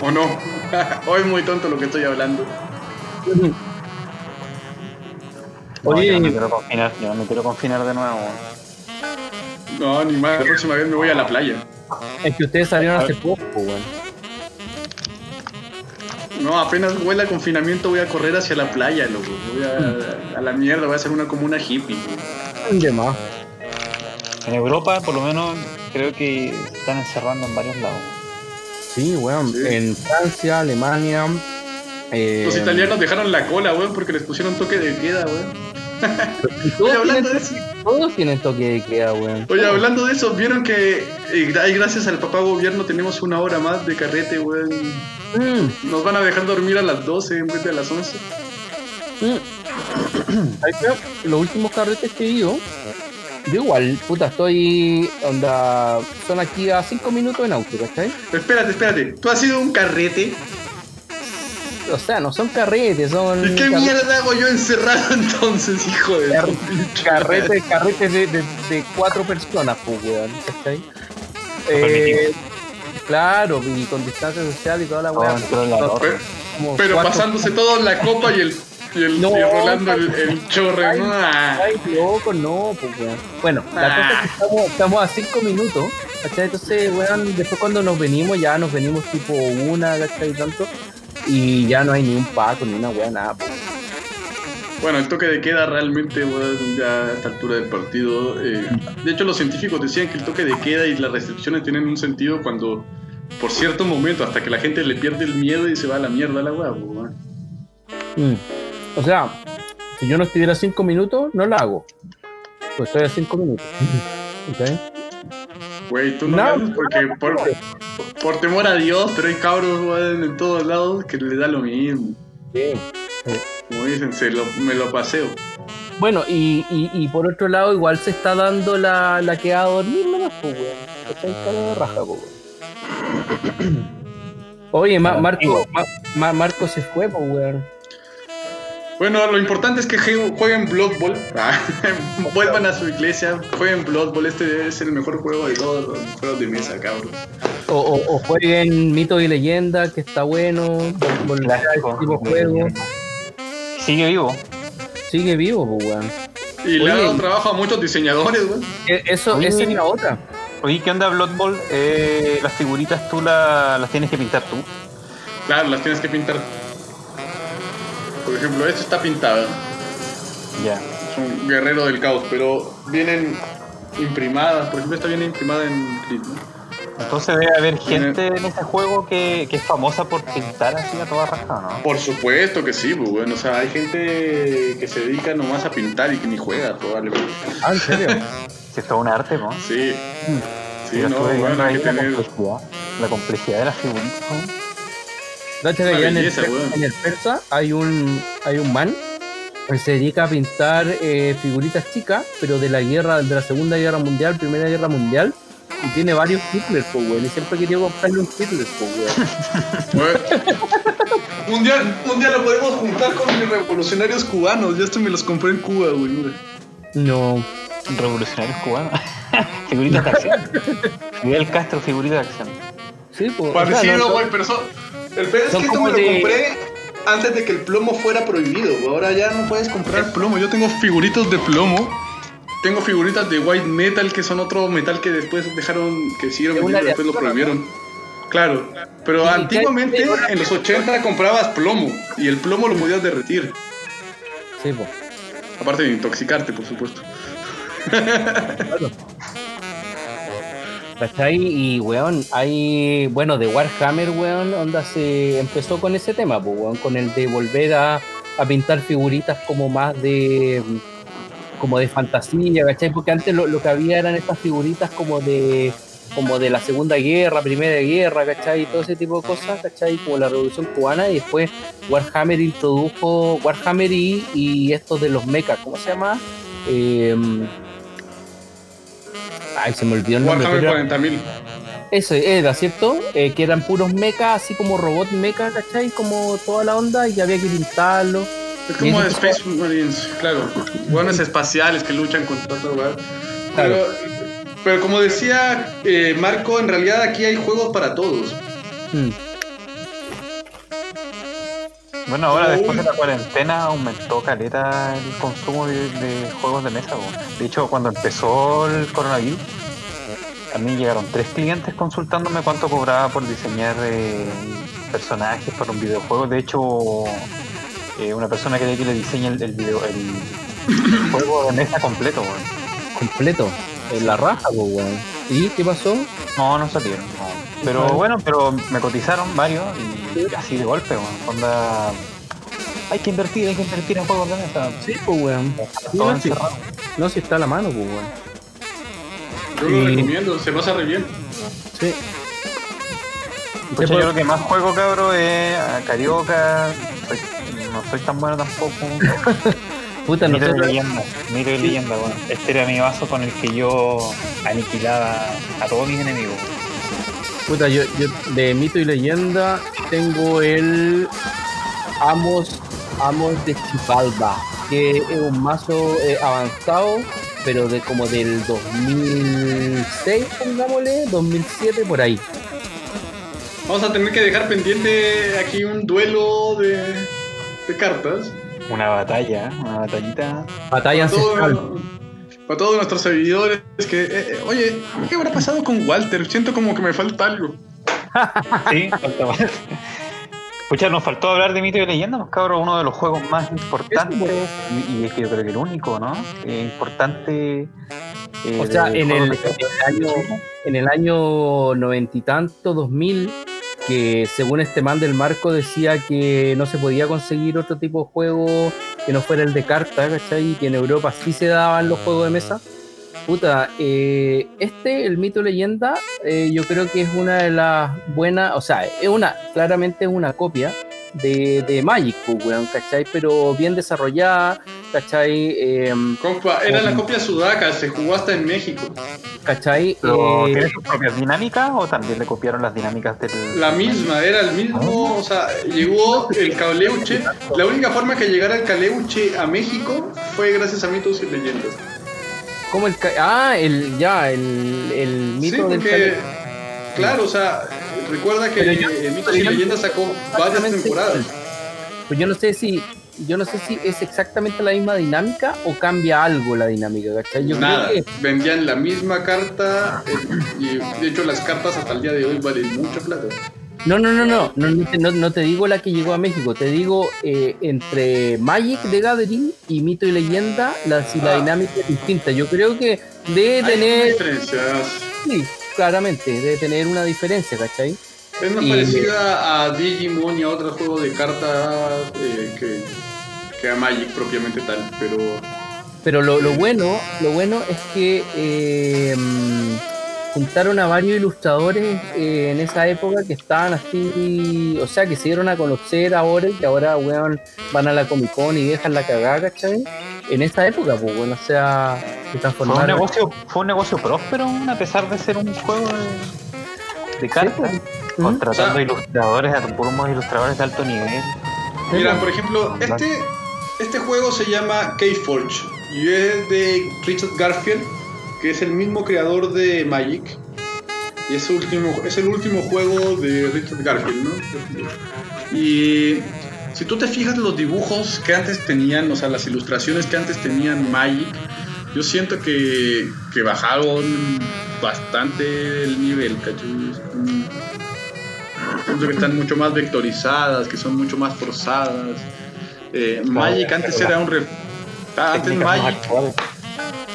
[laughs] ¿O no? [laughs] Hoy muy tonto lo que estoy hablando. No, Oye, yo no me quiero confinar, yo no me quiero confinar de nuevo. No, ni más, la próxima vez me voy a la playa. es que ustedes salieron hace poco, weón. No, apenas huele a confinamiento voy a correr hacia la playa, loco. Voy a, a la mierda, voy a hacer una comuna hippie. De más. En Europa, por lo menos, creo que se están encerrando en varios lados. Sí, weón. Sí. En Francia, Alemania. eh, Los italianos dejaron la cola, weón, porque les pusieron toque de queda, weón. Todos, Oye, hablando tienen, de eso, todos tienen toque de queda, weón. oye, hablando de eso, ¿vieron que eh, gracias al papá gobierno tenemos una hora más de carrete, weón? Mm, Nos van a dejar dormir a las 12 en vez de a las 11. mm. [clears throat] Los últimos carretes que he ido, yo igual, puta, estoy. Onda. Son aquí a 5 minutos en auto, ¿cachai? Espérate, espérate. ¿Tú has sido un carrete? O sea, no son carretes, son. ¿Y qué mierda hago yo encerrado [laughs] entonces, hijo de car- puta? Carretes, carretes de, de, de cuatro personas, pues, weón. Eh, claro, y con distancia social y toda la weá. Controlador. Pero, pasándose todo la copa y el, y el No, y rolando el, el chorre. Ay, ¿no? Ah. Ay, loco, no, pues, weón. Bueno, la Ah. cosa es que estamos, estamos a cinco minutos, ¿cachai? Entonces, weón, después cuando nos venimos, ya nos venimos tipo una, ¿cachai? Tanto, y ya no hay ni un paco, ni una weá, nada, pues. Bueno, el toque de queda realmente, ya a esta altura del partido. eh, de hecho, los científicos decían que el toque de queda y las restricciones tienen un sentido cuando, por cierto momento, hasta que la gente le pierde el miedo y se va a la mierda a la weá, weón. Mm. O sea, si yo no estuviera cinco minutos, no la hago. Pues estoy a cinco minutos. [laughs] ¿Ok? Güey, tú no, No, ganas porque por, por temor a Dios, pero hay cabros, en todos lados que le da lo mismo. Sí. Como dicen, se lo, me lo paseo. Bueno, y, y, y por otro lado, igual se está dando la, la que a dormir nomás, pues, weón. Está en cara de raja, pues. [clears throat] Oye, Ma- Marco, Ma- Ma- Marco se fue, pues, weón. Bueno, lo importante es que jueguen Blood Bowl. Ah, [laughs] Vuelvan a su iglesia, jueguen Blood Bowl. Este es el mejor juego de todos los juegos de mesa, cabros. O, o, o jueguen Mito y Leyenda, que está bueno. de juego. Sigue vivo. Sigue vivo, pues, weón. Y le ha dado trabajo a muchos diseñadores, güey. E- Eso, Oye. esa es la otra. Oye, ¿qué onda Blood Bowl? Eh, las figuritas tú la- las tienes que pintar tú. Claro, las tienes que pintar. Por ejemplo, esto está pintado. Ya. Es un guerrero del caos, pero vienen imprimadas. Por ejemplo, esta viene imprimada en clip, ¿no? Entonces debe haber gente en ese juego que, que es famosa por pintar así a toda raja, ¿no? Por supuesto que sí, pues, bueno. O sea, hay gente que se dedica nomás a pintar y que ni juega, probablemente. Ah, ¿en serio? [laughs] Si es todo un arte, ¿no? Sí. Sí, Yo no, bueno, hay que la tener. complejidad, la complejidad de las figuritas. ¿no? Cacha que en el, belleza, en el Persa hay un, hay un man que se dedica a pintar eh, figuritas chicas, pero de la guerra, de la Segunda Guerra Mundial, Primera Guerra Mundial, y tiene varios Hitler, pues, weón. Y siempre quería comprarle un Hitler, pues, weón. [laughs] Un, día, un día lo podemos juntar con mis revolucionarios cubanos. Ya esto me los compré en Cuba, güey. No. Revolucionarios cubanos. [laughs] figuritas de acción. [laughs] Miguel Castro, figuritas de acción. Sí, pues. o sea, Parecido, no- güey, pero son. El peor es que esto me lo de- compré antes de que el plomo fuera prohibido. Ahora ya no puedes comprar plomo. Yo tengo figuritos de plomo. Tengo figuritas de white metal, que son otro metal que después dejaron que siguieron una vendiendo, después lo prohibieron. Claro, pero ¿Y qué- antiguamente, qué- en los 80, comprabas plomo y el plomo lo podías derretir. Sí, pues. Aparte de intoxicarte, por supuesto. [laughs] ¿Cachai? Y, weón, hay, bueno, de Warhammer, weón, onda se empezó con ese tema, pues, weón, con el de volver a, pintar figuritas como más de, como de fantasía, ¿cachai? Porque antes lo, que había eran estas figuritas como de, como de la Segunda Guerra, Primera Guerra, ¿cachai? Y todo ese tipo de cosas, ¿cachai? Como la Revolución Cubana, y después Warhammer introdujo, Warhammer y, y estos de los mechas, ¿cómo se llama? Eh, ay, se me olvidó el nombre. Warhammer pero- 40.000. eso era, ¿cierto? Eh, que eran puros mechas, así como robot mecha, ¿cachai? Como toda la onda y que había que pintarlo. Es como Space Marines, claro. Buenos espaciales que luchan contra otro lugar. Claro. Pero, pero como decía eh, Marco, en realidad aquí hay juegos para todos. Mm. Bueno, ahora Uy. después de la cuarentena aumentó caleta el consumo de, de juegos de mesa. po. De hecho, cuando empezó el coronavirus, a mí llegaron tres clientes consultándome cuánto cobraba por diseñar eh, personajes para un videojuego. De hecho, eh, una persona quería que le diseñe el, el video, el [coughs] juego de mesa completo. weón. Completo. En la raja, weón. ¿Y qué pasó? No, no salieron. no. Pero bueno, pero me cotizaron varios y así de golpe, weón. Onda, hay que invertir, hay que invertir en juegos de mesa. Sí, pues, weón. Todo no, no, si está a la mano, pues, weón. Yo lo recomiendo, se pasa re bien. Sí. Pucha, yo pues, lo que más juego, cabro, es a Carioca. Soy- no soy tan bueno tampoco. [laughs] puta, de nosotros, leyenda, mito de leyenda, bueno. Este era mi vaso con el que yo aniquilaba a todos mis enemigos. Puta, yo, yo de mito y leyenda tengo el Amos, Amos de Chipalba, que es un mazo eh, avanzado, pero de como del 2006, pongámosle, 2007, por ahí. Vamos a tener que dejar pendiente aquí un duelo de, de cartas. Una batalla, una batallita. Batalla ancestral. Para todos nuestros seguidores que, eh, eh, oye, ¿qué habrá pasado con Walter? Siento como que me falta algo. [laughs] Sí, falta más. Pucha, nos faltó hablar de mito y leyenda, pues cabrón, uno de los juegos más importantes, y, y es que yo creo que el único, ¿no? Eh, importante. eh, O sea, en el, en el año en el año noventa y tanto, 2000, que según este man del marco decía que no se podía conseguir otro tipo de juego que no fuera el de carta, ¿cachai? Y que en Europa sí se daban los juegos de mesa. Puta, eh, este, el mito leyenda, eh, yo creo que es una de las buenas, o sea, es una, claramente es una copia de, de Magic, pues, weón, ¿cachai? Pero bien desarrollada, ¿cachai? Em, Compa, era la copia sudaca, se jugó hasta en México. ¿cachai? Pero, Eh, ¿Tiene sus propias dinámicas o también le copiaron las dinámicas del. La misma, era el mismo, o sea, llegó el Caleuche. La única forma que llegara el Caleuche a México fue gracias a mitos y leyendas. ¿Cómo el ca- Ah, el ya, el, el Sí, mito del porque, claro, o sea, recuerda que yo- eh, mitos y leyendas sacó varias temporadas. Pues yo no sé si yo no sé si es exactamente la misma dinámica o cambia algo la dinámica, ¿cachai? Yo Nada, creo que vendían la misma carta eh, y de hecho las cartas hasta el día de hoy valen mucha plata. no, no, no, no, no, no te, no- no te digo la que llegó a México, te digo eh, entre Magic de Gathering y Mito y Leyenda, la, si la Ah. dinámica es distinta. Yo creo que debe Hay tener, diferencias. sí, claramente, debe tener una diferencia, ¿cachai? Es más Y- parecida a Digimon y a otros juegos de cartas eh, que, que a Magic propiamente tal, pero Pero lo, lo bueno, lo bueno es que eh, juntaron a varios ilustradores eh, en esa época que estaban así, o sea, que se dieron a conocer ahora y que ahora, weón, van a la Comic Con y dejan la cagada, ¿cachai? En esa época, pues, bueno, o sea, se Fue un, transformaron. negocio, fue un negocio próspero, a pesar de ser un juego de, de cartas. pues. Contratando sea- ilustradores, a unos ilustradores de alto nivel. Mira, por ejemplo, este, este juego se llama K-Forge y es de Richard Garfield, que es el mismo creador de Magic. Y es, último, es el último juego de Richard Garfield, ¿no? Y si tú te fijas los dibujos que antes tenían, o sea, las ilustraciones que antes tenían Magic, yo siento que, que bajaron bastante el nivel, ¿cachai? Mm. Siento que están mucho más vectorizadas, que son mucho más forzadas. Eh, Magic antes era un... re- Ah, antes Magic...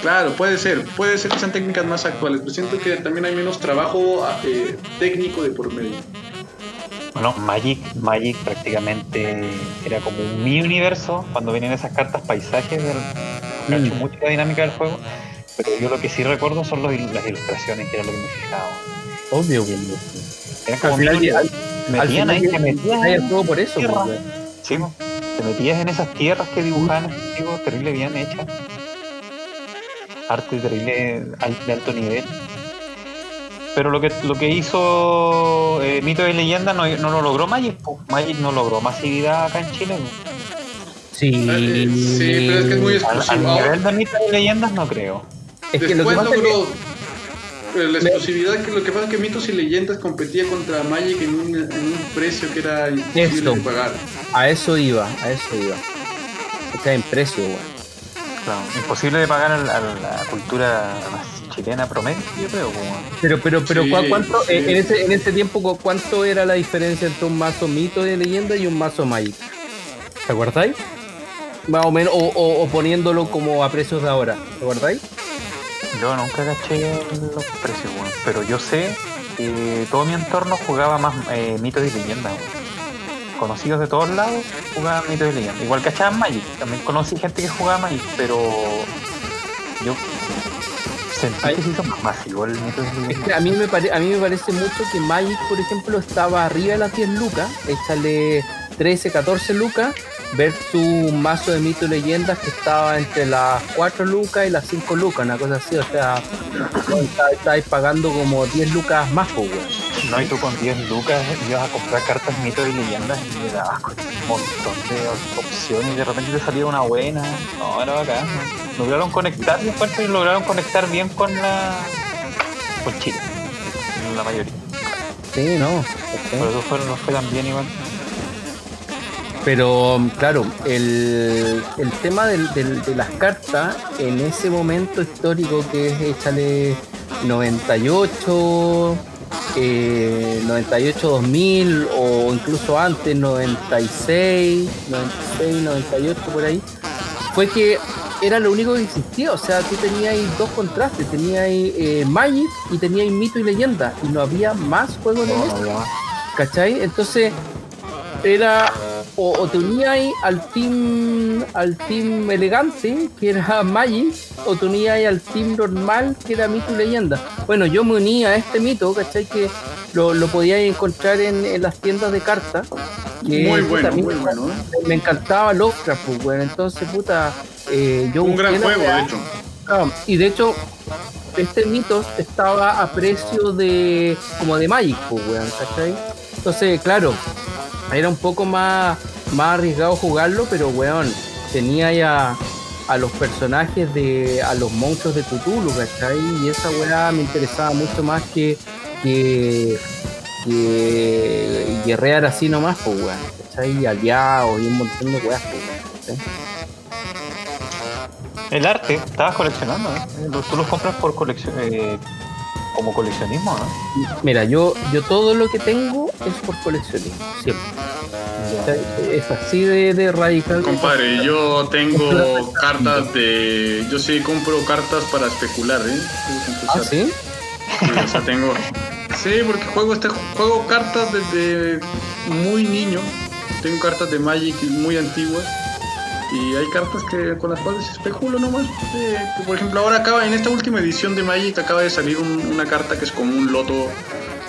Claro, puede ser, puede ser que sean técnicas más actuales, pero siento que también hay menos trabajo eh, técnico de por medio. Bueno, Magic, Magic prácticamente era como un mini universo cuando venían esas cartas paisajes. Del, cacho Mm. mucho la dinámica del juego. Pero yo lo que sí recuerdo son los las ilustraciones, que era lo que me fijaba. Obvio. Eran Al como final, mini- al- al metían final ahí, que- te metías el juego por eso, pues, weón. Sí, po. te metías en esas tierras que dibujaban esos tipos, terrible bien hechas. Arte terrible de alto nivel. Pero lo que, lo que hizo eh, Mito de Leyenda no, no lo logró Magic. po. Magic no logró masividad acá en Chile. po. Sí, Eh, sí, pero es que es muy Al, al exclusivo. Ahora, nivel de Mito de Leyendas no creo. es que lo que Después logró la exclusividad, que lo que pasa es que Mitos y Leyendas competía contra Magic en un, en un precio que era imposible de pagar. a eso iba, a eso iba. O sea, en precio, weón. Claro, imposible de pagar a la, a la cultura chilena promedio, yo creo. Pero, pero, pero, Sí, ¿cu- ¿cuánto, sí. eh, en, ese, en ese tiempo, cu- cuánto era la diferencia entre un mazo mito de leyenda y un mazo Magic? ¿Te acordáis? Más o menos, o, o- o poniéndolo como a precios de ahora, ¿te acordáis? Yo nunca caché los precios. Pero yo sé que todo mi entorno jugaba más eh, mitos y leyendas. conocidos de todos lados jugaban Mito y Leyenda. Igual que echaban Magic, también conocí gente que jugaba Magic, pero yo sentí Ay. que se hizo más Leyenda. que a mí, me pare- a mí me parece mucho que Magic, por ejemplo, estaba arriba de las 10 lucas, échale 13, 14 lucas, ver tu mazo de mito y leyendas que estaba entre las 4 lucas y las 5 lucas, una cosa así, o sea, está- estáis pagando como 10 lucas más, pues. No, y tú con 10 lucas ibas a comprar cartas Mito y Leyendas y le dabas con un montón de opciones y de repente te salía una buena. No, era bacán. Lograron conectar, que lograron conectar bien con la... con Chile. La mayoría. Sí, no. Pero eso fue, no fue tan bien igual. Pero claro, el, el tema del- del- de las cartas en ese momento histórico que es échale 98, eh, 98 2000 o incluso antes 96, 96, 98 por ahí, fue que era lo único que existía, o sea, tú tenías dos contrastes, tenías eh, Magic y tenías mito y leyenda y no había más juegos de más. ¿Cachai? Entonces era o, o te unías al team al team elegante que era [laughs] Magic o te unías al team normal que era mito y leyenda bueno yo me unía a este mito ¿cachai? que lo, lo podías encontrar en, en las tiendas de cartas Muy bueno, muy me- bueno. ¿eh? me encantaba Lovecraft pues, bueno, entonces puta eh, yo Un gran juego, de hecho. Ah, y de hecho, este mitos estaba a precio de como de Magic, pues, weón, ¿cachai? Entonces, claro, era un poco más, más arriesgado jugarlo, pero weón, tenía ya a los personajes de. a los monstruos de Cthulhu, ¿cachai? Y esa weá me interesaba mucho más que. que. que guerrear así nomás, pues weón, ¿cachai? Aliados y un montón de weas, pues. El arte, estabas coleccionando, ¿eh? Tú los compras por colección, eh, como coleccionismo, ¿no? Mira, yo, yo todo lo que tengo es por coleccionismo, siempre. Es así de, de radical. Compadre, yo tengo cartas de. Yo sí compro cartas para especular, ¿eh? Ah, sí. Sí, o sea, tengo. Sí, porque juego este juego cartas desde muy niño. Tengo cartas de Magic muy antiguas. Y hay cartas que con las cuales especulo nomás. eh, por ejemplo, ahora acaba, en esta última edición de Magic acaba de salir un- una carta que es como un loto.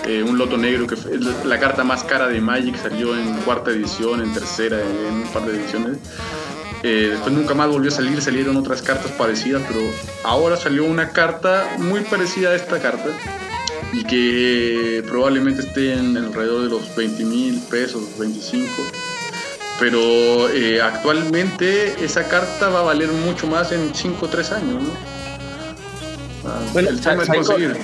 eh, un loto negro, que la- la carta más cara de Magic, salió en cuarta edición, en tercera, en un par de ediciones. Eh, después nunca más volvió a salir, salieron otras cartas parecidas, pero ahora salió una carta muy parecida a esta carta y que probablemente esté en alrededor de los 20 mil pesos, 25. Pero eh, actualmente esa carta va a valer mucho más en 5 o 3 años, ¿no? Ah, Bueno, el tema es ¿sabes con- conseguir.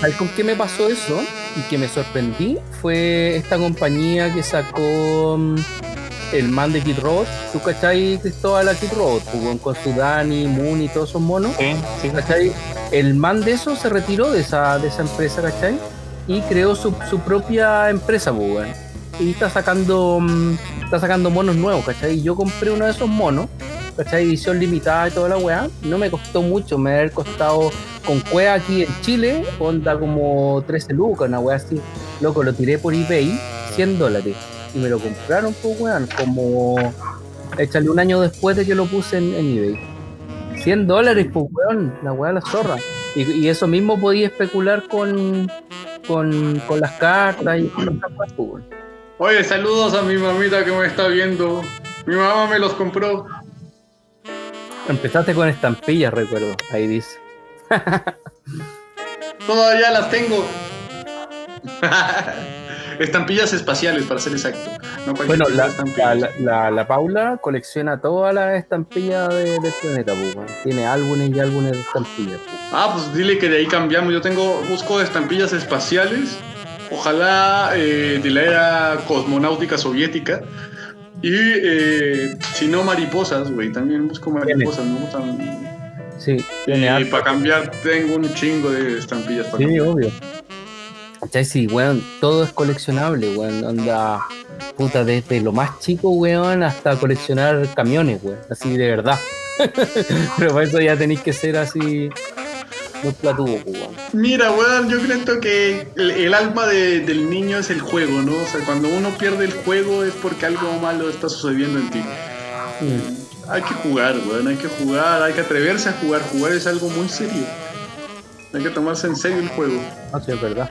¿Sabes con qué me pasó eso? Y que me sorprendí. Fue esta compañía que sacó mm, el man de Kid Robot. ¿Tú cachai Cristóbal a Kid Robot? Jugó con su Dani, Moon y todos esos monos. Sí, sí. ¿cachai? El man de eso se retiró de esa, de esa empresa, ¿cachai? Y creó su, su propia empresa, pues, weón. Y está sacando, mm, está sacando monos nuevos, ¿cachai? Yo compré uno de esos monos, ¿cachai? Edición limitada y toda la weá. No me costó mucho, me haber costado con cueva aquí en Chile, onda como 13 lucas, una weá así. Loco, lo tiré por eBay, 100 dólares. Y me lo compraron, pues, weón, como... Échale un año después de que lo puse en, eBay. 100 dólares, pues, weón, la weá de la zorra. Y, eso mismo podía especular con, con, con las cartas y con pues, weón. Oye, saludos a mi mamita que me está viendo. Mi mamá me los compró. Empezaste con estampillas, recuerdo, ahí dice. Todavía las tengo. [laughs] Estampillas espaciales, para ser exacto. No Bueno, la, la, la- la Paula colecciona todas las estampillas de- del planeta, pues, weón. Tiene álbumes y álbumes de estampillas. pues. Ah, pues dile que de ahí cambiamos. Yo tengo, busco estampillas espaciales. Ojalá eh, de la era cosmonáutica soviética. Y eh, si no, mariposas, güey. También busco mariposas. Me gustan. Sí, Y harto. para cambiar, tengo un chingo de estampillas para Sí, cambiar. obvio. ¿Cachai? Sí, weón, todo es coleccionable, weón. Onda, puta, desde lo más chico, weón, hasta coleccionar camiones, weón. Así de verdad. [laughs] Pero para eso ya tenéis que ser así. Muy platudo, pues, weón. Mira, weón, yo creo que el, el alma de- del niño es el juego, ¿no? O sea, cuando uno pierde el juego es porque algo malo está sucediendo en ti. Mm. Hay que jugar, weón, hay que jugar, hay que atreverse a jugar. Jugar es algo muy serio. Hay que tomarse en serio el juego. No, sí, es verdad.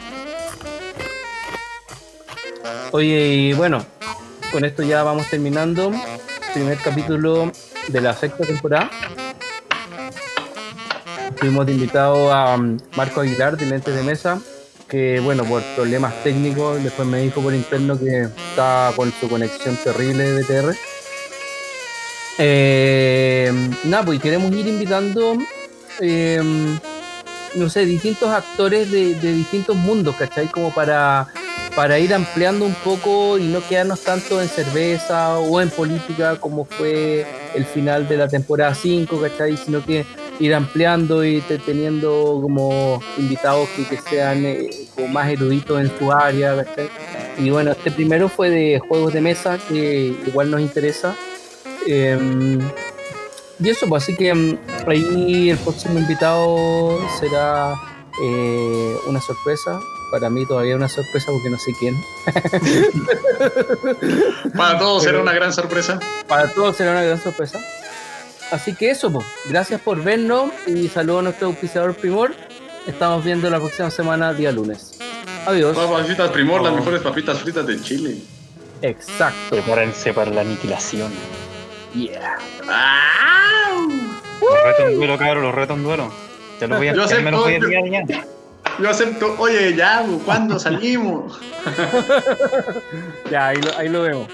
Oye, y bueno, con esto ya vamos terminando. Primer capítulo de la sexta temporada. Tuvimos de invitado a um, Marco Aguilar de Lentes de Mesa, que bueno, por problemas técnicos, después me dijo por interno que está con su conexión terrible de BTR. Eh, nada, pues queremos ir invitando eh, no sé, distintos actores de, de distintos mundos, ¿cachai? Como para, para ir ampliando un poco y no quedarnos tanto en cerveza o en política como fue el final de la temporada 5, ¿cachai? Sino que ir ampliando y te- teniendo como invitados que, que sean eh, como más eruditos en su área, ¿cachai? Y bueno, este primero fue de juegos de mesa, que igual nos interesa. Em, y eso, pues así que mm, ahí el próximo invitado será eh, una sorpresa. Para mí todavía una sorpresa porque no sé quién. [laughs] Para todos será una gran sorpresa. Para todos será una gran sorpresa. Así que eso, pues. Gracias por vernos y saludos a nuestro auspiciador Primor. Estamos viendo la próxima semana, día lunes. Adiós. Papitas Primor, las Oh. mejores papitas fritas de Chile. Exacto. Prepárense para la aniquilación. Yeah. Los reto en duelo, cabrón, los reto en duelo. Ya lo voy a Yo ya me lo voy a acepto, enviar ya. Yo acepto, oye, ya, ¿cuándo salimos? [laughs] Ya, ahí lo, ahí lo vemos.